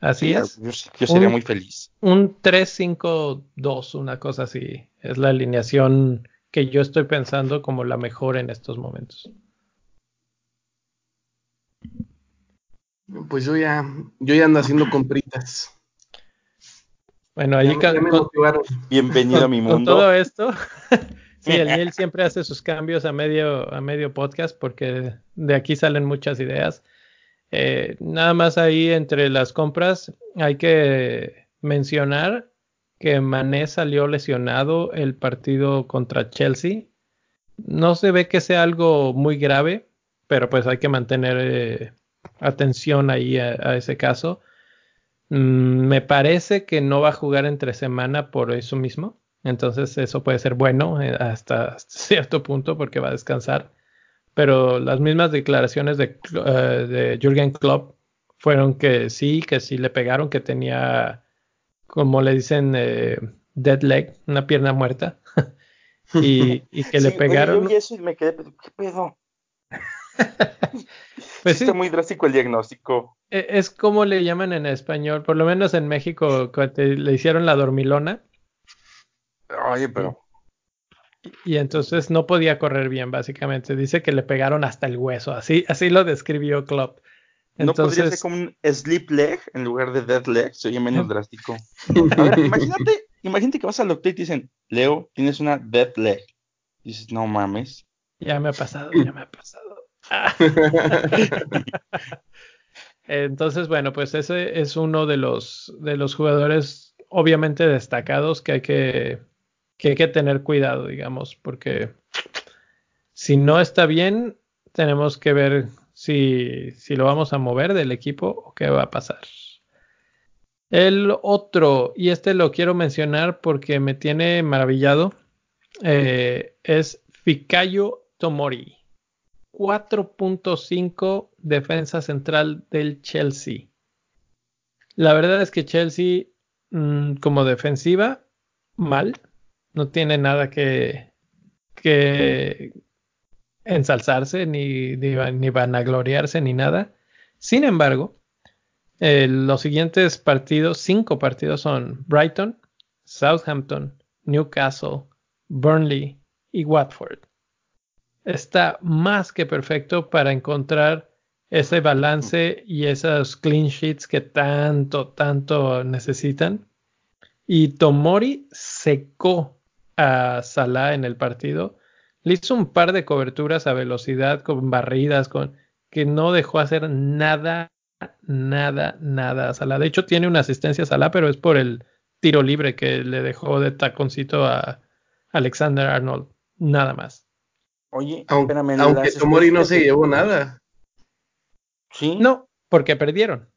Así es. Yo, sería muy feliz. Un 3-5-2, una cosa así. Es la alineación que yo estoy pensando como la mejor en estos momentos. Pues yo ya, yo ya ando haciendo compritas. Bueno, ahí Bienvenido a mi mundo. Con todo esto, sí, el siempre hace sus cambios a medio, a medio podcast porque de aquí salen muchas ideas. Eh, nada más ahí entre las compras hay que mencionar que Mané salió lesionado el partido contra Chelsea. No se ve que sea algo muy grave, pero pues hay que mantener eh, atención ahí a, ese caso. Mm, me parece que no va a jugar entre semana por eso mismo. Entonces eso puede ser bueno eh, hasta cierto punto porque va a descansar. Pero las mismas declaraciones de, uh, de Jürgen Klopp fueron que sí, que sí le pegaron, que tenía, como le dicen, eh, dead leg, una pierna muerta. y, que le pegaron. Oye, eso y me quedé, ¿qué pedo? pues sí, Está muy drástico el diagnóstico. E, es como le llaman en español, por lo menos en México le hicieron la dormilona. Oye, pero. Y, entonces no podía correr bien, básicamente. Dice que le pegaron hasta el hueso. Así, así lo describió Klopp. ¿No podría ser como un sleep leg en lugar de dead leg? Sería menos drástico. imagínate, imagínate que vas al doctor y te dicen, Leo, tienes una dead leg. Dices, no mames. Ya me ha pasado, ya me ha pasado. Entonces, bueno, pues ese es uno de los, de los jugadores obviamente destacados que hay que, que hay que tener cuidado, digamos, porque si no está bien, tenemos que ver si, si lo vamos a mover del equipo o qué va a pasar. El otro, y este lo quiero mencionar porque me tiene maravillado, eh, es Fikayo Tomori. 4.5 defensa central del Chelsea. La verdad es que Chelsea mm, como defensiva, mal. No tiene nada que, ensalzarse, ni, ni, ni vanagloriarse, ni nada. Sin embargo, eh, los siguientes partidos, cinco partidos son Brighton, Southampton, Newcastle, Burnley y Watford está más que perfecto para encontrar ese balance y esos clean sheets que tanto, tanto necesitan. Y Tomori secó a Salah en el partido. Le hizo un par de coberturas a velocidad, con barridas, con que no dejó hacer nada, nada, nada a Salah. De hecho, tiene una asistencia a Salah, pero es por el tiro libre que le dejó de taconcito a Alexander Arnold. Nada más. Oye, aunque, espérame, aunque Tomori no se llevó nada. Sí. No, porque perdieron.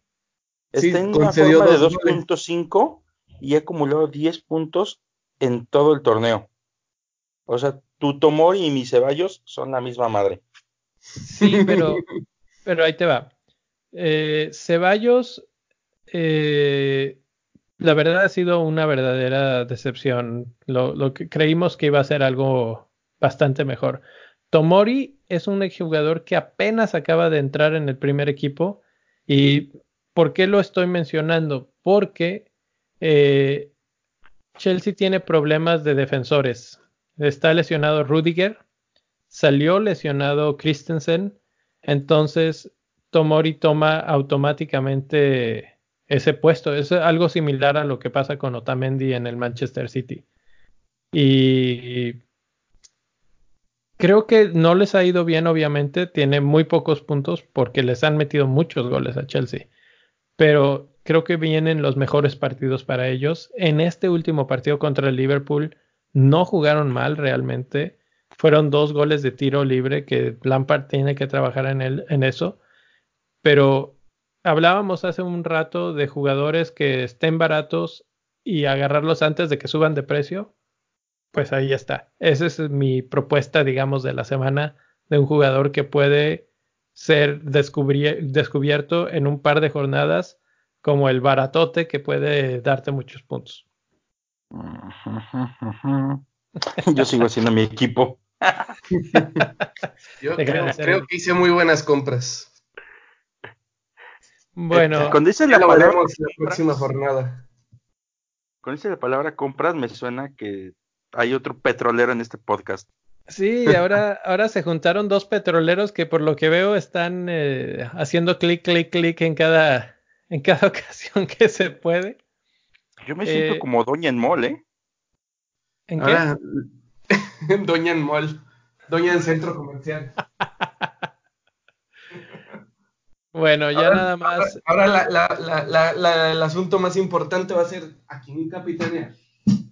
Está en una forma de 2.5 y ha acumulado 10 puntos en todo el torneo. O sea, tu Tomori y mi Ceballos son la misma madre. Sí, pero, pero ahí te va. Eh, Ceballos, eh, la verdad ha sido una verdadera decepción. Lo, lo que creímos que iba a ser algo bastante mejor. Tomori es un jugador que apenas acaba de entrar en el primer equipo. ¿Y por qué lo estoy mencionando? Porque eh, Chelsea tiene problemas de defensores. Está lesionado Rudiger, salió lesionado Christensen, entonces Tomori toma automáticamente ese puesto. Es algo similar a lo que pasa con Otamendi en el Manchester City. Y creo que no les ha ido bien, obviamente. Tiene muy pocos puntos porque les han metido muchos goles a Chelsea. Pero creo que vienen los mejores partidos para ellos. En este último partido contra el Liverpool no jugaron mal realmente. Fueron dos goles de tiro libre que Lampard tiene que trabajar en, en eso. Pero hablábamos hace un rato de jugadores que estén baratos y agarrarlos antes de que suban de precio. Pues ahí está. Esa es mi propuesta, digamos, de la semana de un jugador que puede ser descubierto en un par de jornadas como el baratote que puede darte muchos puntos. Yo sigo haciendo mi equipo. Yo creo, que hice muy buenas compras. Bueno, cuando dice la palabra la próxima jornada. Cuando dice la palabra compras, me suena que hay otro petrolero en este podcast. Sí, ahora, ahora se juntaron dos petroleros que por lo que veo están eh, haciendo clic, clic, clic en cada, en cada ocasión que se puede. Yo me siento eh, como Doña en Mall, ¿eh? ¿En qué? Ahora, Doña en Mall. Doña en Centro Comercial. bueno, ya nada más. Ahora, la, el asunto más importante va a ser a quién capitanear.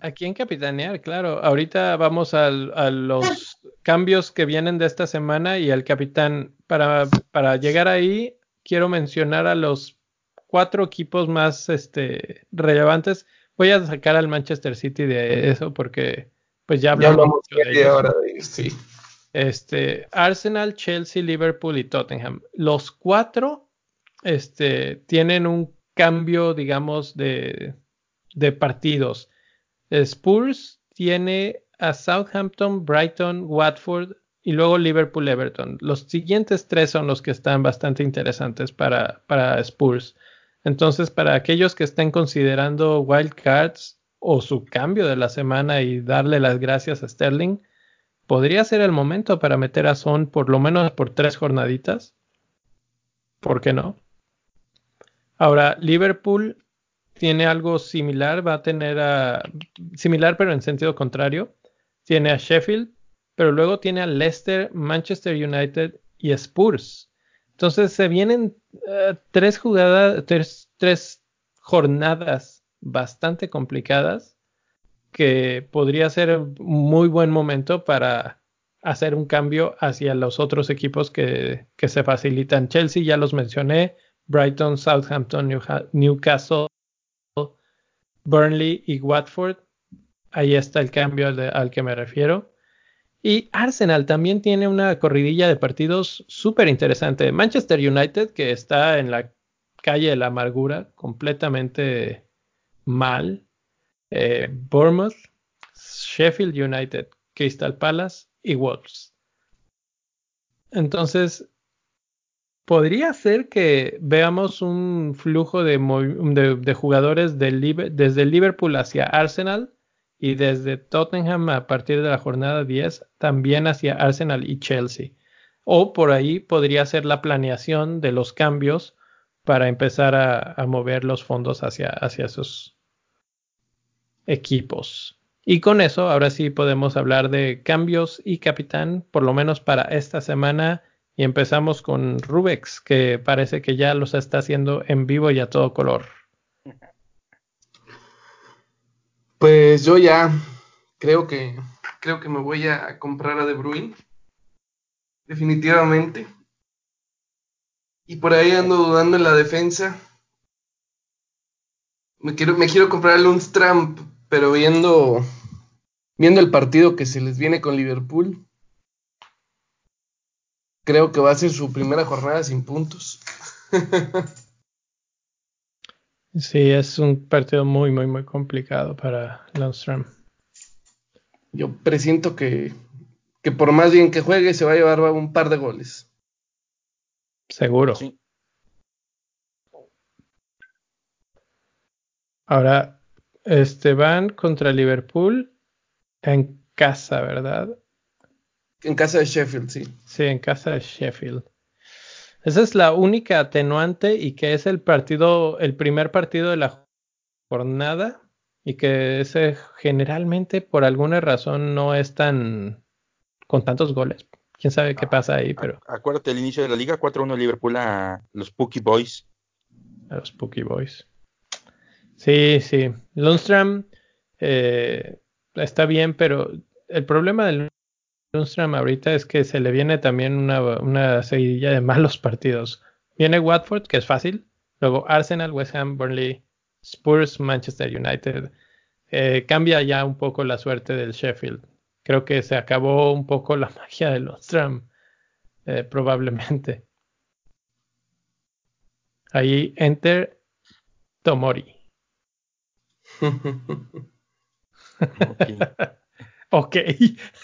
¿A quién capitanear? Claro. Ahorita vamos a los cambios que vienen de esta semana y al capitán. Para, para llegar ahí, quiero mencionar a los cuatro equipos más este, relevantes. Voy a sacar al Manchester City de eso porque pues ya hablamos mucho de ellos. sí. Este, Arsenal, Chelsea, Liverpool y Tottenham. Los cuatro este, tienen un cambio, digamos, de, de partidos. Spurs tiene a Southampton, Brighton, Watford y luego Liverpool, Everton. Los siguientes tres son los que están bastante interesantes para, para Spurs. Entonces, para aquellos que estén considerando wildcards o su cambio de la semana y darle las gracias a Sterling, podría ser el momento para meter a Son por lo menos por tres jornaditas. ¿Por qué no? Ahora, Liverpool tiene algo similar, va a tener a similar pero en sentido contrario. Tiene a Sheffield, pero luego tiene a Leicester, Manchester United y Spurs. Entonces se vienen eh, tres jugadas, tres, jornadas bastante complicadas que podría ser muy buen momento para hacer un cambio hacia los otros equipos que, que se facilitan. Chelsea ya los mencioné, Brighton, Southampton, Newcastle, Burnley y Watford. Ahí está el cambio al que me refiero. Y Arsenal también tiene una corridilla de partidos súper interesante. Manchester United, que está en la calle de la amargura, completamente mal. Eh, Bournemouth, Sheffield United, Crystal Palace y Wolves. Entonces, podría ser que veamos un flujo de, jugadores desde Liverpool hacia Arsenal y desde Tottenham a partir de la jornada 10 también hacia Arsenal y Chelsea. O por ahí podría ser la planeación de los cambios para empezar a, mover los fondos hacia, hacia esos equipos. Y con eso, ahora sí podemos hablar de cambios y capitán, por lo menos para esta semana. Y empezamos con Rubex, que parece que ya los está haciendo en vivo y a todo color. Pues yo ya creo que creo que me voy a comprar a De Bruyne. Definitivamente. Y por ahí ando dudando en la defensa. Me quiero, me quiero comprar a Lundstram, pero viendo, viendo el partido que se les viene con Liverpool, creo que va a ser su primera jornada sin puntos. Sí, es un partido muy, muy, muy complicado para Lundstrom. Yo presiento que, que por más bien que juegue se va a llevar un par de goles. Seguro. Sí. Ahora, este van contra Liverpool en casa, ¿verdad? En casa de Sheffield, sí. Sí, en casa de Sheffield. Esa es la única atenuante y que es el partido, el primer partido de la jornada y que ese generalmente por alguna razón no es tan con tantos goles. Quién sabe qué pasa ahí, pero. Acuérdate el inicio de la liga, 4-1 Liverpool a los Pookie Boys. A los Pookie Boys. Sí, sí. Lundstrom eh, está bien, pero el problema del Lundstrom ahorita es que se le viene también una, una seguidilla de malos partidos. Viene Watford, que es fácil. Luego Arsenal, West Ham, Burnley, Spurs, Manchester United. Eh, cambia ya un poco la suerte del Sheffield. Creo que se acabó un poco la magia de Lundstrom, eh, probablemente. Ahí enter Tomori. ok.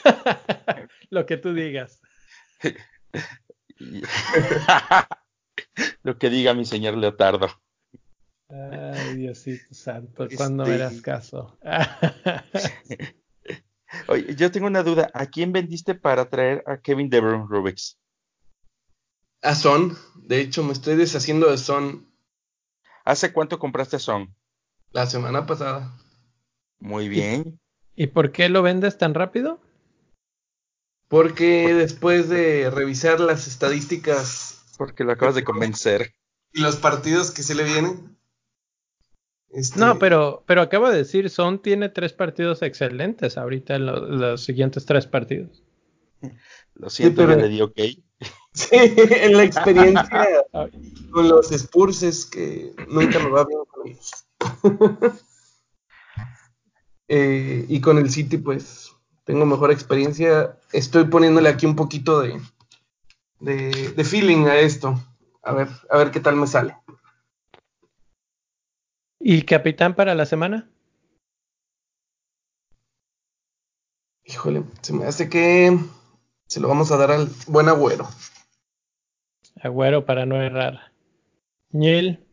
Lo que tú digas. Lo que diga mi señor Leotardo. Ay, Diosito Santo, cuando me das este, caso? Oye, yo tengo una duda. ¿A quién vendiste para traer a Kevin De Bruyne Rubix? A Son. De hecho, me estoy deshaciendo de Son. ¿Hace cuánto compraste a Son? La semana pasada. Muy bien. ¿Y por qué lo vendes tan rápido? Porque después de revisar las estadísticas. Porque lo acabas de convencer. Y los partidos que se le vienen. Este, no, pero, pero acabo de decir, Son tiene tres partidos excelentes ahorita en los siguientes tres partidos. Lo siento, pero... le di ok. Sí, en la experiencia con los Spurs es que nunca me va bien con ellos. Eh, y con el City, pues tengo mejor experiencia. Estoy poniéndole aquí un poquito de, de, feeling a esto. A ver, a ver qué tal me sale. ¿Y capitán para la semana? Híjole, se me hace que se lo vamos a dar al buen agüero. Agüero para no errar. Neil.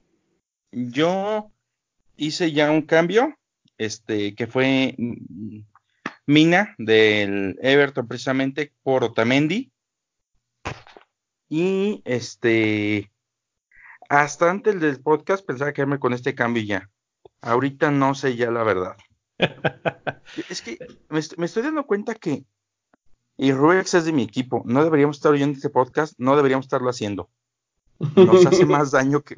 Yo hice ya un cambio este, que fue Mina del Everton precisamente por Otamendi. Y este, hasta antes del podcast pensaba quedarme con este cambio ya. Ahorita no sé ya la verdad. es que me, estoy dando cuenta que y Rubex es de mi equipo. No deberíamos estar oyendo este podcast, no deberíamos estarlo haciendo. Nos hace más daño que.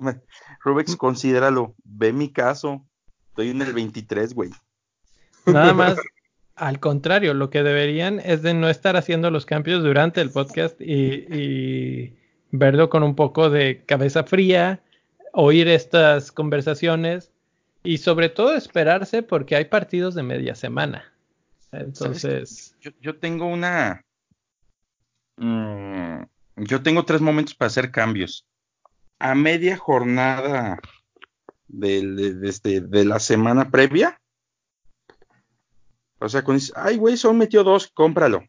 Rubex, considéralo. Ve mi caso. Estoy en el 23, güey. Nada más, al contrario, lo que deberían es de no estar haciendo los cambios durante el podcast y, verlo con un poco de cabeza fría, oír estas conversaciones y sobre todo esperarse porque hay partidos de media semana. Entonces. Yo, tengo una. Mm, yo tengo tres momentos para hacer cambios. A media jornada de, este, de la semana previa. O sea, cuando dices, ay, güey, son metió dos, cómpralo.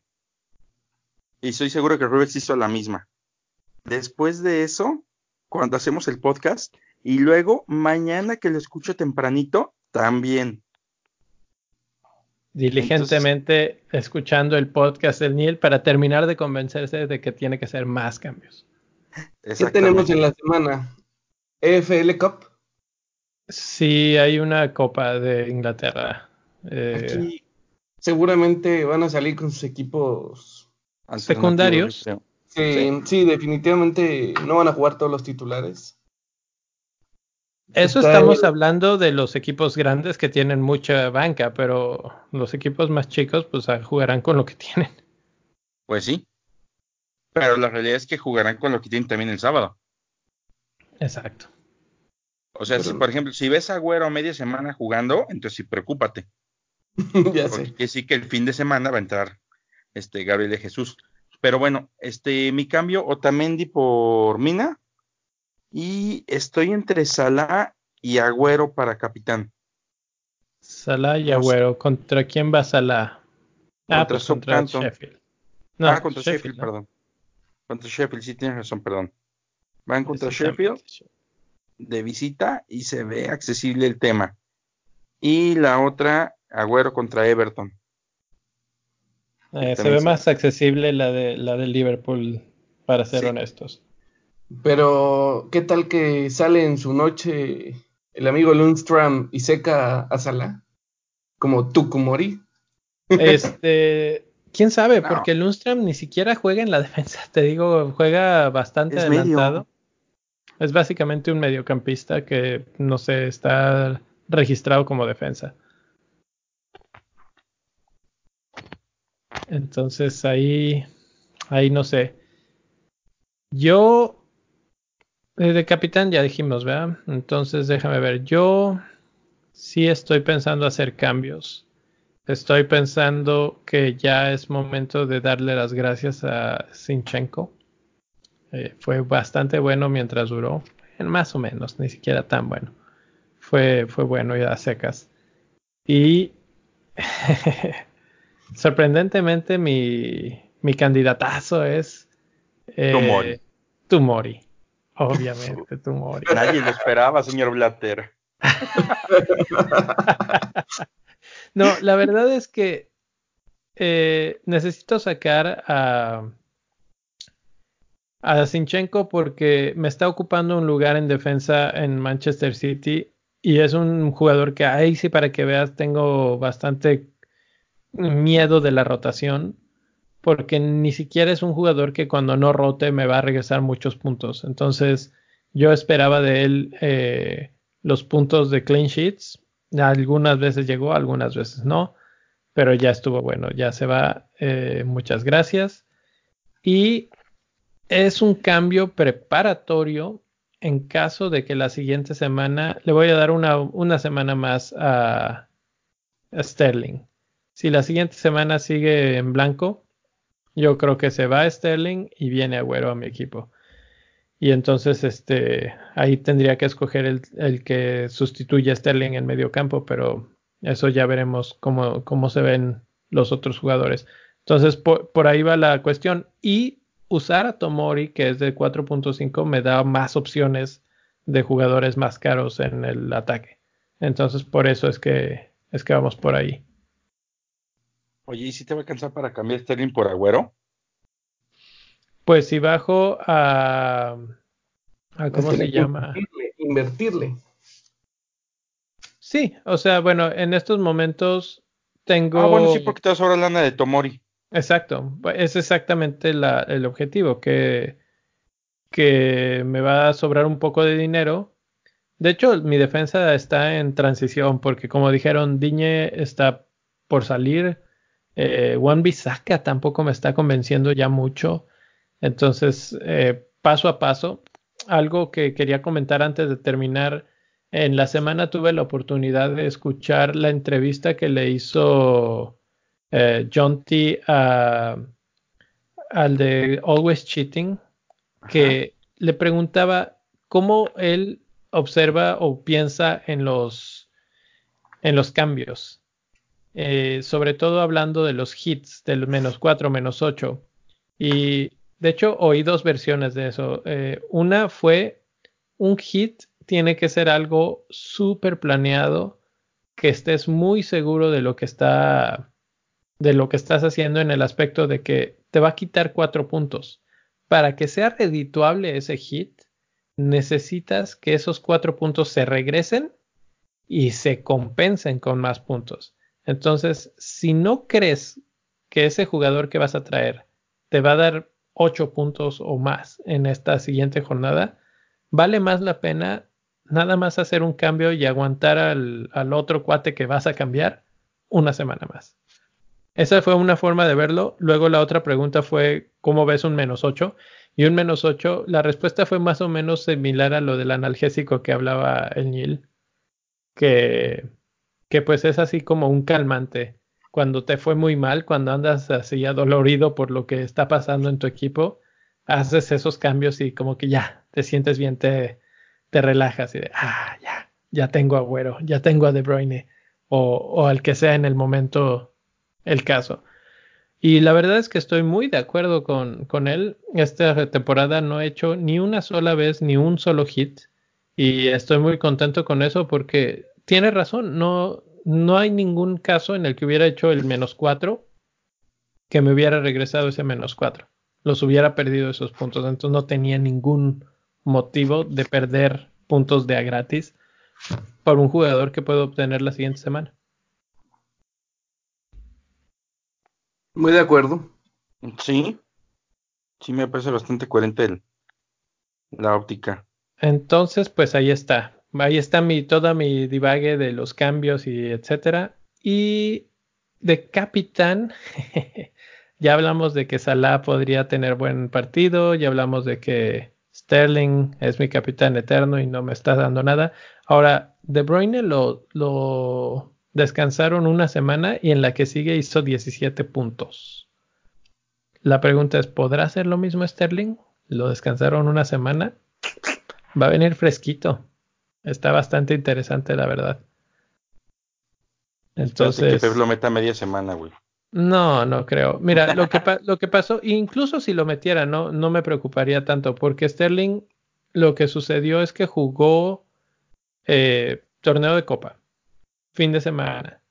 Y estoy seguro que Rubex hizo la misma. Después de eso, cuando hacemos el podcast, y luego mañana que lo escucho tempranito, también. Diligentemente escuchando el podcast del Niel para terminar de convencerse de que tiene que ser más cambios. ¿Qué tenemos en la semana? EFL Cup. Sí, hay una Copa de Inglaterra. Eh, seguramente van a salir con sus equipos secundarios. Sí, definitivamente no van a jugar todos los titulares. Eso estamos hablando de los equipos grandes que tienen mucha banca, pero los equipos más chicos pues ah, jugarán con lo que tienen. Pues sí. Pero la realidad es que jugarán con lo que tienen también el sábado. Exacto. O sea, si por ejemplo, si ves a Güero media semana jugando, entonces sí preocúpate. ya Porque sí que el fin de semana va a entrar este Gabriel de Jesús. Pero bueno, este mi cambio Otamendi por Mina y estoy entre Salah y Agüero para capitán. Salah y Agüero, ¿contra quién va Salah? Ah, pues contra Sheffield. No, ah, contra Sheffield, perdón. Contra Sheffield, sí tienes razón, perdón. Van contra Sheffield de visita y se ve accesible el tema. Y la otra, Agüero contra Everton. Eh, se ve más accesible la de la de Liverpool, para ser honestos. Pero, ¿qué tal que sale en su noche el amigo Lundstrom y seca a Salah? Como Tukumori. Este, quién sabe, porque Lundstrom ni siquiera juega en la defensa, te digo, juega bastante adelantado. Es básicamente un mediocampista que no sé, está registrado como defensa. Entonces ahí, ahí no sé. Yo, eh, de capitán ya dijimos, ¿verdad? Entonces déjame ver. Yo sí estoy pensando hacer cambios. Estoy pensando que ya es momento de darle las gracias a Sinchenko. Eh, fue bastante bueno mientras duró, más o menos, ni siquiera tan bueno. Fue, fue bueno ya a secas. Y sorprendentemente mi, mi candidatazo es eh, Tumori. Obviamente, Tumori. Nadie lo esperaba, señor Blatter. no, la verdad es que eh, necesito sacar a a Sinchenko porque me está ocupando un lugar en defensa en Manchester City y es un jugador que ahí sí para que veas tengo bastante miedo de la rotación porque ni siquiera es un jugador que cuando no rote me va a regresar muchos puntos. Entonces yo esperaba de él eh, los puntos de clean sheets. Algunas veces llegó, algunas veces no, pero ya estuvo bueno, ya se va. Eh, muchas gracias. Y es un cambio preparatorio en caso de que la siguiente semana le voy a dar una, una semana más a, Sterling. Si la siguiente semana sigue en blanco, yo creo que se va a Sterling y viene Agüero a mi equipo. Y entonces este, ahí tendría que escoger el, el que sustituye a Sterling en medio campo, pero eso ya veremos cómo, cómo se ven los otros jugadores. Entonces, por, por ahí va la cuestión. Y usar a Tomori, que es de 4.5, me da más opciones de jugadores más caros en el ataque. Entonces, por eso es que, es que vamos por ahí. Oye, ¿y si te va a alcanzar para cambiar Sterling por Agüero? Pues si bajo a. a ¿Cómo se llama? Invertirle, Sí, o sea, bueno, en estos momentos tengo. Ah, bueno, sí, porque te vas ahora lana de Tomori. Exacto, es exactamente el objetivo, que, que me va a sobrar un poco de dinero. De hecho, mi defensa está en transición porque como dijeron, Diñe está por salir. Eh, Juan Bisaca tampoco me está convenciendo ya mucho. Entonces, eh, paso a paso, algo que quería comentar antes de terminar. En la semana tuve la oportunidad de escuchar la entrevista que le hizo eh, John T. al de Always Cheating, que le preguntaba cómo él observa o piensa en los, en los cambios. Eh, sobre todo hablando de los hits, del menos 4, menos 8. Y de hecho oí dos versiones de eso. Eh, una fue un hit tiene que ser algo súper planeado, que estés muy seguro de lo que está de lo que estás haciendo en el aspecto de que te va a quitar cuatro puntos. Para que sea redituable ese hit, necesitas que esos cuatro puntos se regresen y se compensen con más puntos. Entonces, si no crees que ese jugador que vas a traer te va a dar ocho puntos o más en esta siguiente jornada, vale más la pena nada más hacer un cambio y aguantar al, otro cuate que vas a cambiar una semana más. Esa fue una forma de verlo. Luego la otra pregunta fue, ¿cómo ves un menos 8? Y un menos 8, la respuesta fue más o menos similar a lo del analgésico que hablaba el Neil, que, que pues es así como un calmante. Cuando te fue muy mal, cuando andas así adolorido por lo que está pasando en tu equipo, haces esos cambios y como que ya te sientes bien, te, te relajas y de, ah, ya, ya tengo a Güero, ya tengo a De Bruyne o, o al que sea en el momento el caso. Y la verdad es que estoy muy de acuerdo con, con él. Esta temporada no he hecho ni una sola vez ni un solo hit. Y estoy muy contento con eso porque tiene razón. No, no hay ningún caso en el que hubiera hecho el menos cuatro que me hubiera regresado ese menos 4. Los hubiera perdido esos puntos. Entonces no tenía ningún motivo de perder puntos de a gratis por un jugador que puedo obtener la siguiente semana. Muy de acuerdo. Sí, sí me parece bastante coherente el, la óptica. Entonces, pues ahí está. Ahí está mi, toda mi divague de los cambios y etcétera. Y de capitán, ya hablamos de que Salah podría tener buen partido, ya hablamos de que Sterling es mi capitán eterno y no me está dando nada. Ahora, De Bruyne lo, lo descansaron una semana y en la que sigue hizo 17 puntos. La pregunta es, ¿podrá hacer lo mismo Sterling? Lo descansaron una semana. Va a venir fresquito. Está bastante interesante, la verdad. Entonces. Que lo meta media semana, güey. No, no creo. Mira, lo que, lo que pasó, incluso si lo metiera, no, no me preocuparía tanto, porque Sterling lo que sucedió es que jugó eh, torneo de copa, fin de semana.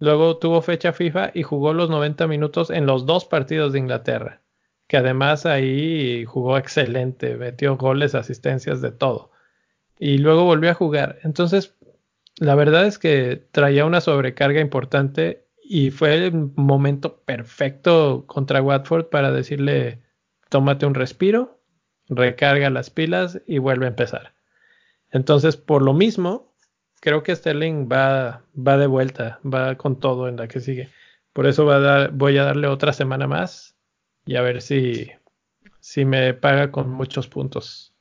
Luego tuvo fecha FIFA y jugó los 90 minutos en los dos partidos de Inglaterra, que además ahí jugó excelente, metió goles, asistencias, de todo. Y luego volvió a jugar. Entonces, la verdad es que traía una sobrecarga importante y fue el momento perfecto contra Watford para decirle, tómate un respiro, recarga las pilas y vuelve a empezar. Entonces, por lo mismo, creo que Sterling va, va de vuelta, va con todo en la que sigue. Por eso va a dar, voy a darle otra semana más y a ver si, si me paga con muchos puntos.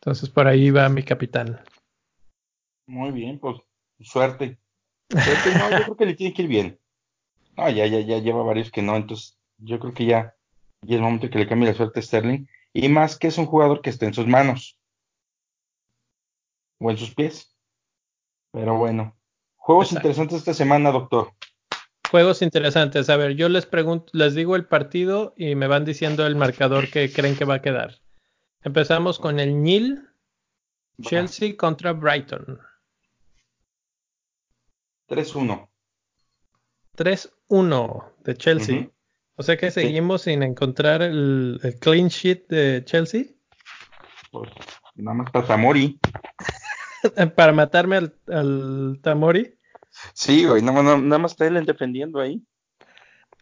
Entonces por ahí va mi capitán. Muy bien, pues suerte. suerte no, yo creo que le tiene que ir bien. No, ya, ya, ya lleva varios que no, entonces yo creo que ya, ya es momento que le cambie la suerte a Sterling. Y más que es un jugador que esté en sus manos. O en sus pies. Pero bueno. Juegos interesantes esta semana, doctor. Juegos interesantes. A ver, yo les pregunto, les digo el partido y me van diciendo el marcador que creen que va a quedar. Empezamos con el Nil, Chelsea contra Brighton. 3-1. 3-1 de Chelsea. O sea que seguimos sin encontrar el, clean sheet de Chelsea. Pues, nada más para Tamori. para matarme al, Tamori. Sí, güey, nada, nada más está él defendiendo ahí.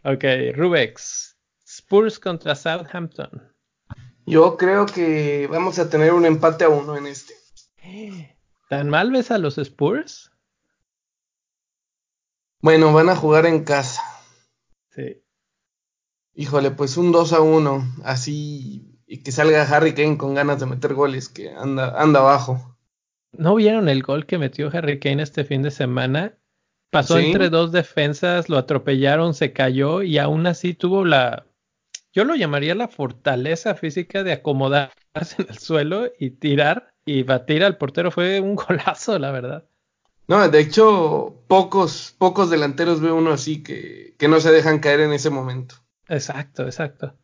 Ok, Rubex. Spurs contra Southampton. Yo creo que vamos a tener un empate a uno en este. ¿Tan mal ves a los Spurs? Bueno, van a jugar en casa. Sí. Híjole, pues un 2 a 1, así, y que salga Harry Kane con ganas de meter goles, que anda, anda abajo. ¿No vieron el gol que metió Harry Kane este fin de semana? Pasó entre dos defensas, lo atropellaron, se cayó y aún así tuvo la yo lo llamaría la fortaleza física de acomodarse en el suelo y tirar y batir al portero. Fue un golazo, la verdad. No, de hecho, pocos, pocos delanteros ve uno así que, que no se dejan caer en ese momento. Exacto, exacto.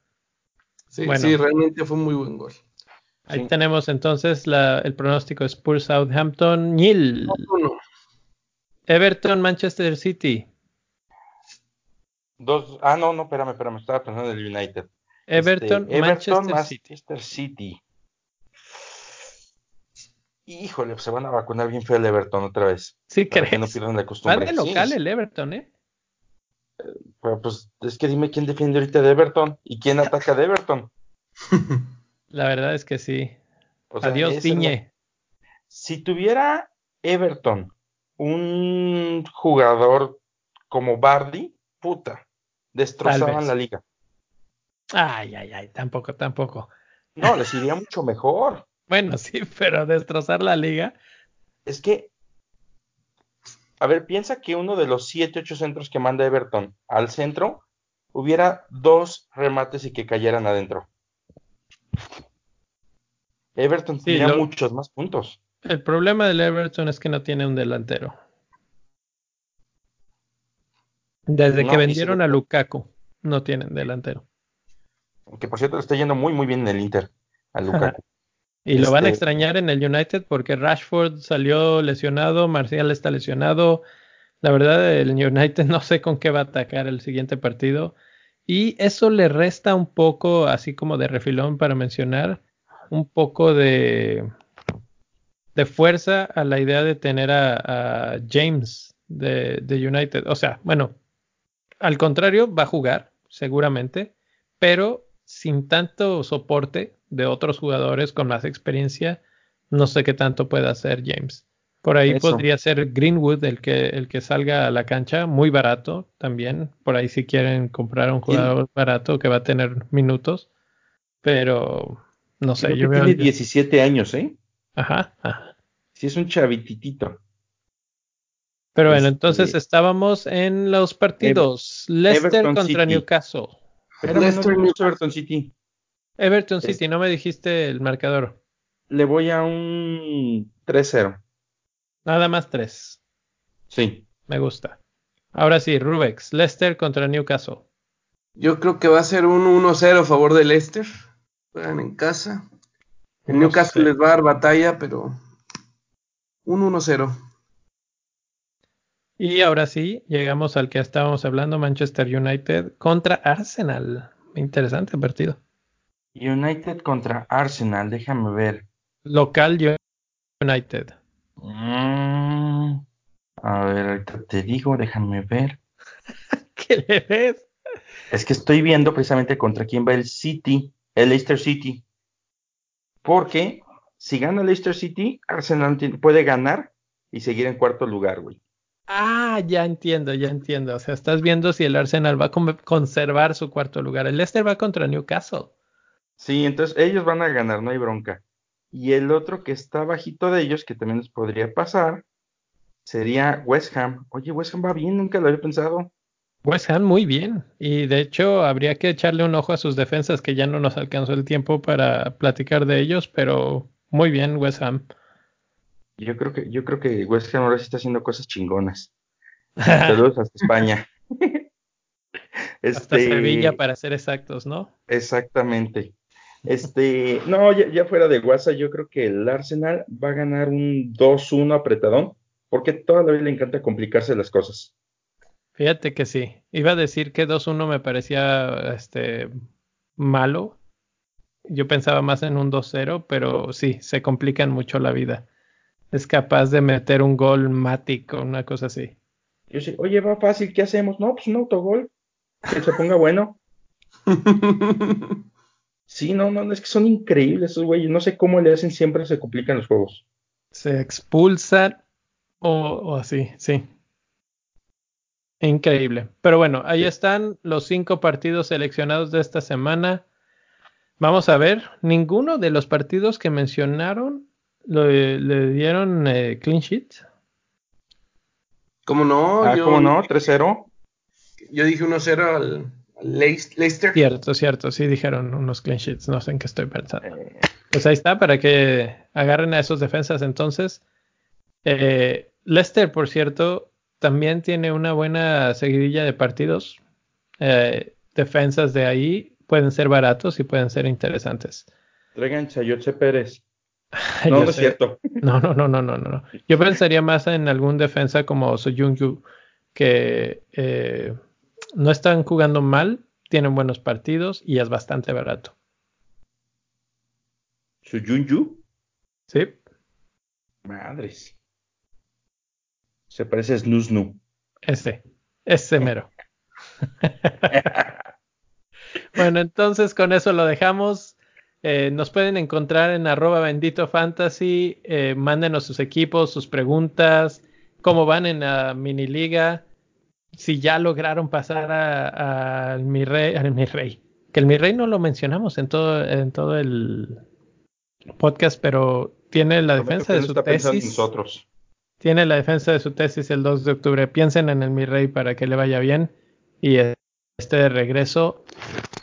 Sí, sí realmente fue un muy buen gol. Ahí tenemos entonces la, el pronóstico Spurs Southampton, Nil. Everton Manchester City. Dos, ah, no, no, espérame, espérame, estaba pensando en el United. Everton, este, Everton Manchester, City. Híjole, se van a vacunar bien feo el Everton otra vez. Sí, crees. Que no pierdan la costumbre. Va de local el Everton, ¿eh? Pero pues es que dime quién defiende ahorita de Everton y quién ataca de Everton. La verdad es que sí. Adiós, Piñe. Si tuviera Everton un jugador como Bardi, puta, destrozaban la liga. Ay, ay, ay, tampoco, tampoco. No, les iría mucho mejor. Bueno, sí, pero destrozar la liga. Es que, a ver, piensa que uno de los 7, 8 centros que manda Everton al centro hubiera dos remates y que cayeran adentro. Everton tendría muchos más puntos. El problema del Everton es que no tiene un delantero. Desde que vendieron a Lukaku, no tienen delantero. Que por cierto le está yendo muy muy bien en el Inter a Lukaku. y lo van a este extrañar en el United porque Rashford salió lesionado, Marcial está lesionado, La verdad, el United no sé con qué va a atacar el siguiente partido. Y eso le resta un poco, así como de refilón para mencionar, un poco de, de fuerza a la idea de tener a, James de, de, United. O sea, bueno, al contrario, va a jugar, seguramente, pero sin tanto soporte de otros jugadores con más experiencia, no sé qué tanto puede hacer James. Por ahí podría ser Greenwood el que, el que salga a la cancha, muy barato también. Por ahí si quieren comprar un jugador barato que va a tener minutos. Pero no sé, yo veo. Tiene 17 años, ¿eh? Ajá, ajá. Sí, es un chavititito. Pero bueno, entonces este, estábamos en los partidos. Leicester contra Newcastle. Leicester, Everton City. Everton City, no me dijiste el marcador. Le voy a un 3-0. Nada más tres. Sí. Me gusta. Ahora sí, Rubex, Leicester contra Newcastle. Yo creo que va a ser un 1-0 a favor de Leicester. Juegan en casa. El Newcastle les va a dar batalla, pero un 1-0. Y ahora sí, llegamos al que estábamos hablando, Manchester United contra Arsenal. Interesante partido. United contra Arsenal, déjame ver. Local United. Mm, a ver, ahorita te digo, déjame ver. ¿Qué le ves? Es que estoy viendo precisamente contra quién va el City, el Leicester City. Porque si gana Leicester City, Arsenal puede ganar y seguir en cuarto lugar, güey. Ah, ya entiendo, ya entiendo. O sea, estás viendo si el Arsenal va a conservar su cuarto lugar. El Leicester va contra Newcastle. Sí, entonces ellos van a ganar, no hay bronca. Y el otro que está bajito de ellos, que también les podría pasar, sería West Ham. Oye, West Ham va bien, nunca lo había pensado. West Ham muy bien. Y de hecho, habría que echarle un ojo a sus defensas, que ya no nos alcanzó el tiempo para platicar de ellos, pero muy bien, West Ham. Yo creo que, yo creo que West Ham ahora sí está haciendo cosas chingonas. Saludos hasta España. Hasta este, Sevilla, para ser exactos, ¿no? Exactamente. Este, no, ya, fuera de WhatsApp, yo creo que el Arsenal va a ganar un 2-1 apretadón, porque toda la vida le encanta complicarse las cosas. Fíjate que sí. Iba a decir que 2-1 me parecía este malo. Yo pensaba más en un 2-0, pero sí, se complican mucho la vida. Es capaz de meter un gol mático, una cosa así. Yo sé, oye, va fácil, ¿qué hacemos? No, pues un autogol. Que se ponga bueno. Sí, no, no, es que son increíbles esos güeyes. No sé cómo le hacen, siempre se complican los juegos. Se expulsan o, así, sí. Increíble. Pero bueno, ahí están los cinco partidos seleccionados de esta semana. Vamos a ver, ninguno de los partidos que mencionaron le dieron eh, clean sheet. ¿Cómo no? Ah, ¿cómo no? 3-0. Yo dije 1-0 al, Leicester. Cierto, cierto, sí dijeron unos clean sheets, no sé en qué estoy pensando. Eh. Pues ahí está, para que agarren a esos defensas entonces. Eh, Leicester, por cierto, también tiene una buena seguidilla de partidos. Eh, defensas de ahí pueden ser baratos y pueden ser interesantes. Traigan Chayote Pérez. No, no es cierto. No, no, no, no, no, no. Yo pensaría más en algún defensa como Soyunju, que no están jugando mal, tienen buenos partidos y es bastante barato. ¿Suyunju? Sí. Madres. Se parece a Snusnu. Ese, ese mero. bueno, entonces con eso lo dejamos. Eh, nos pueden encontrar en arroba bendito fantasy. Eh, mándenos sus equipos, sus preguntas, cómo van en la mini liga si ya lograron pasar al mi rey, al mi rey, que el mi rey no lo mencionamos en todo, en todo el podcast, pero tiene la defensa de su tesis. Tiene la defensa de su tesis el 2 de octubre. Piensen en el mi rey para que le vaya bien y esté de regreso.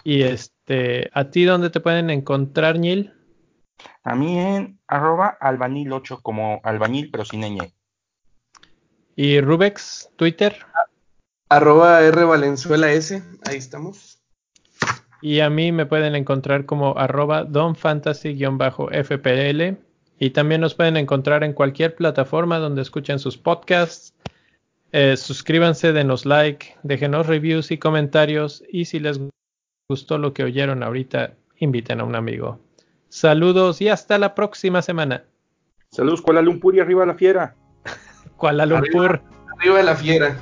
Y este, ¿a ti dónde te pueden encontrar, Nil? A mí en arroba albañil8 como albañil pero sin ñ. ¿Y Rubex, Twitter? Arroba R Valenzuela S, ahí estamos. Y a mí me pueden encontrar como arroba donfantasy-fpl. Y también nos pueden encontrar en cualquier plataforma donde escuchen sus podcasts. Eh, suscríbanse, denos like, déjenos reviews y comentarios. Y si les gustó lo que oyeron ahorita, inviten a un amigo. Saludos y hasta la próxima semana. Saludos, Kuala Lumpur y arriba la fiera. Kuala Lumpur. Arriba, la fiera.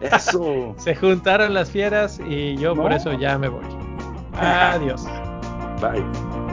Eso. Se juntaron las fieras y yo por eso ya me voy. Adiós. Bye.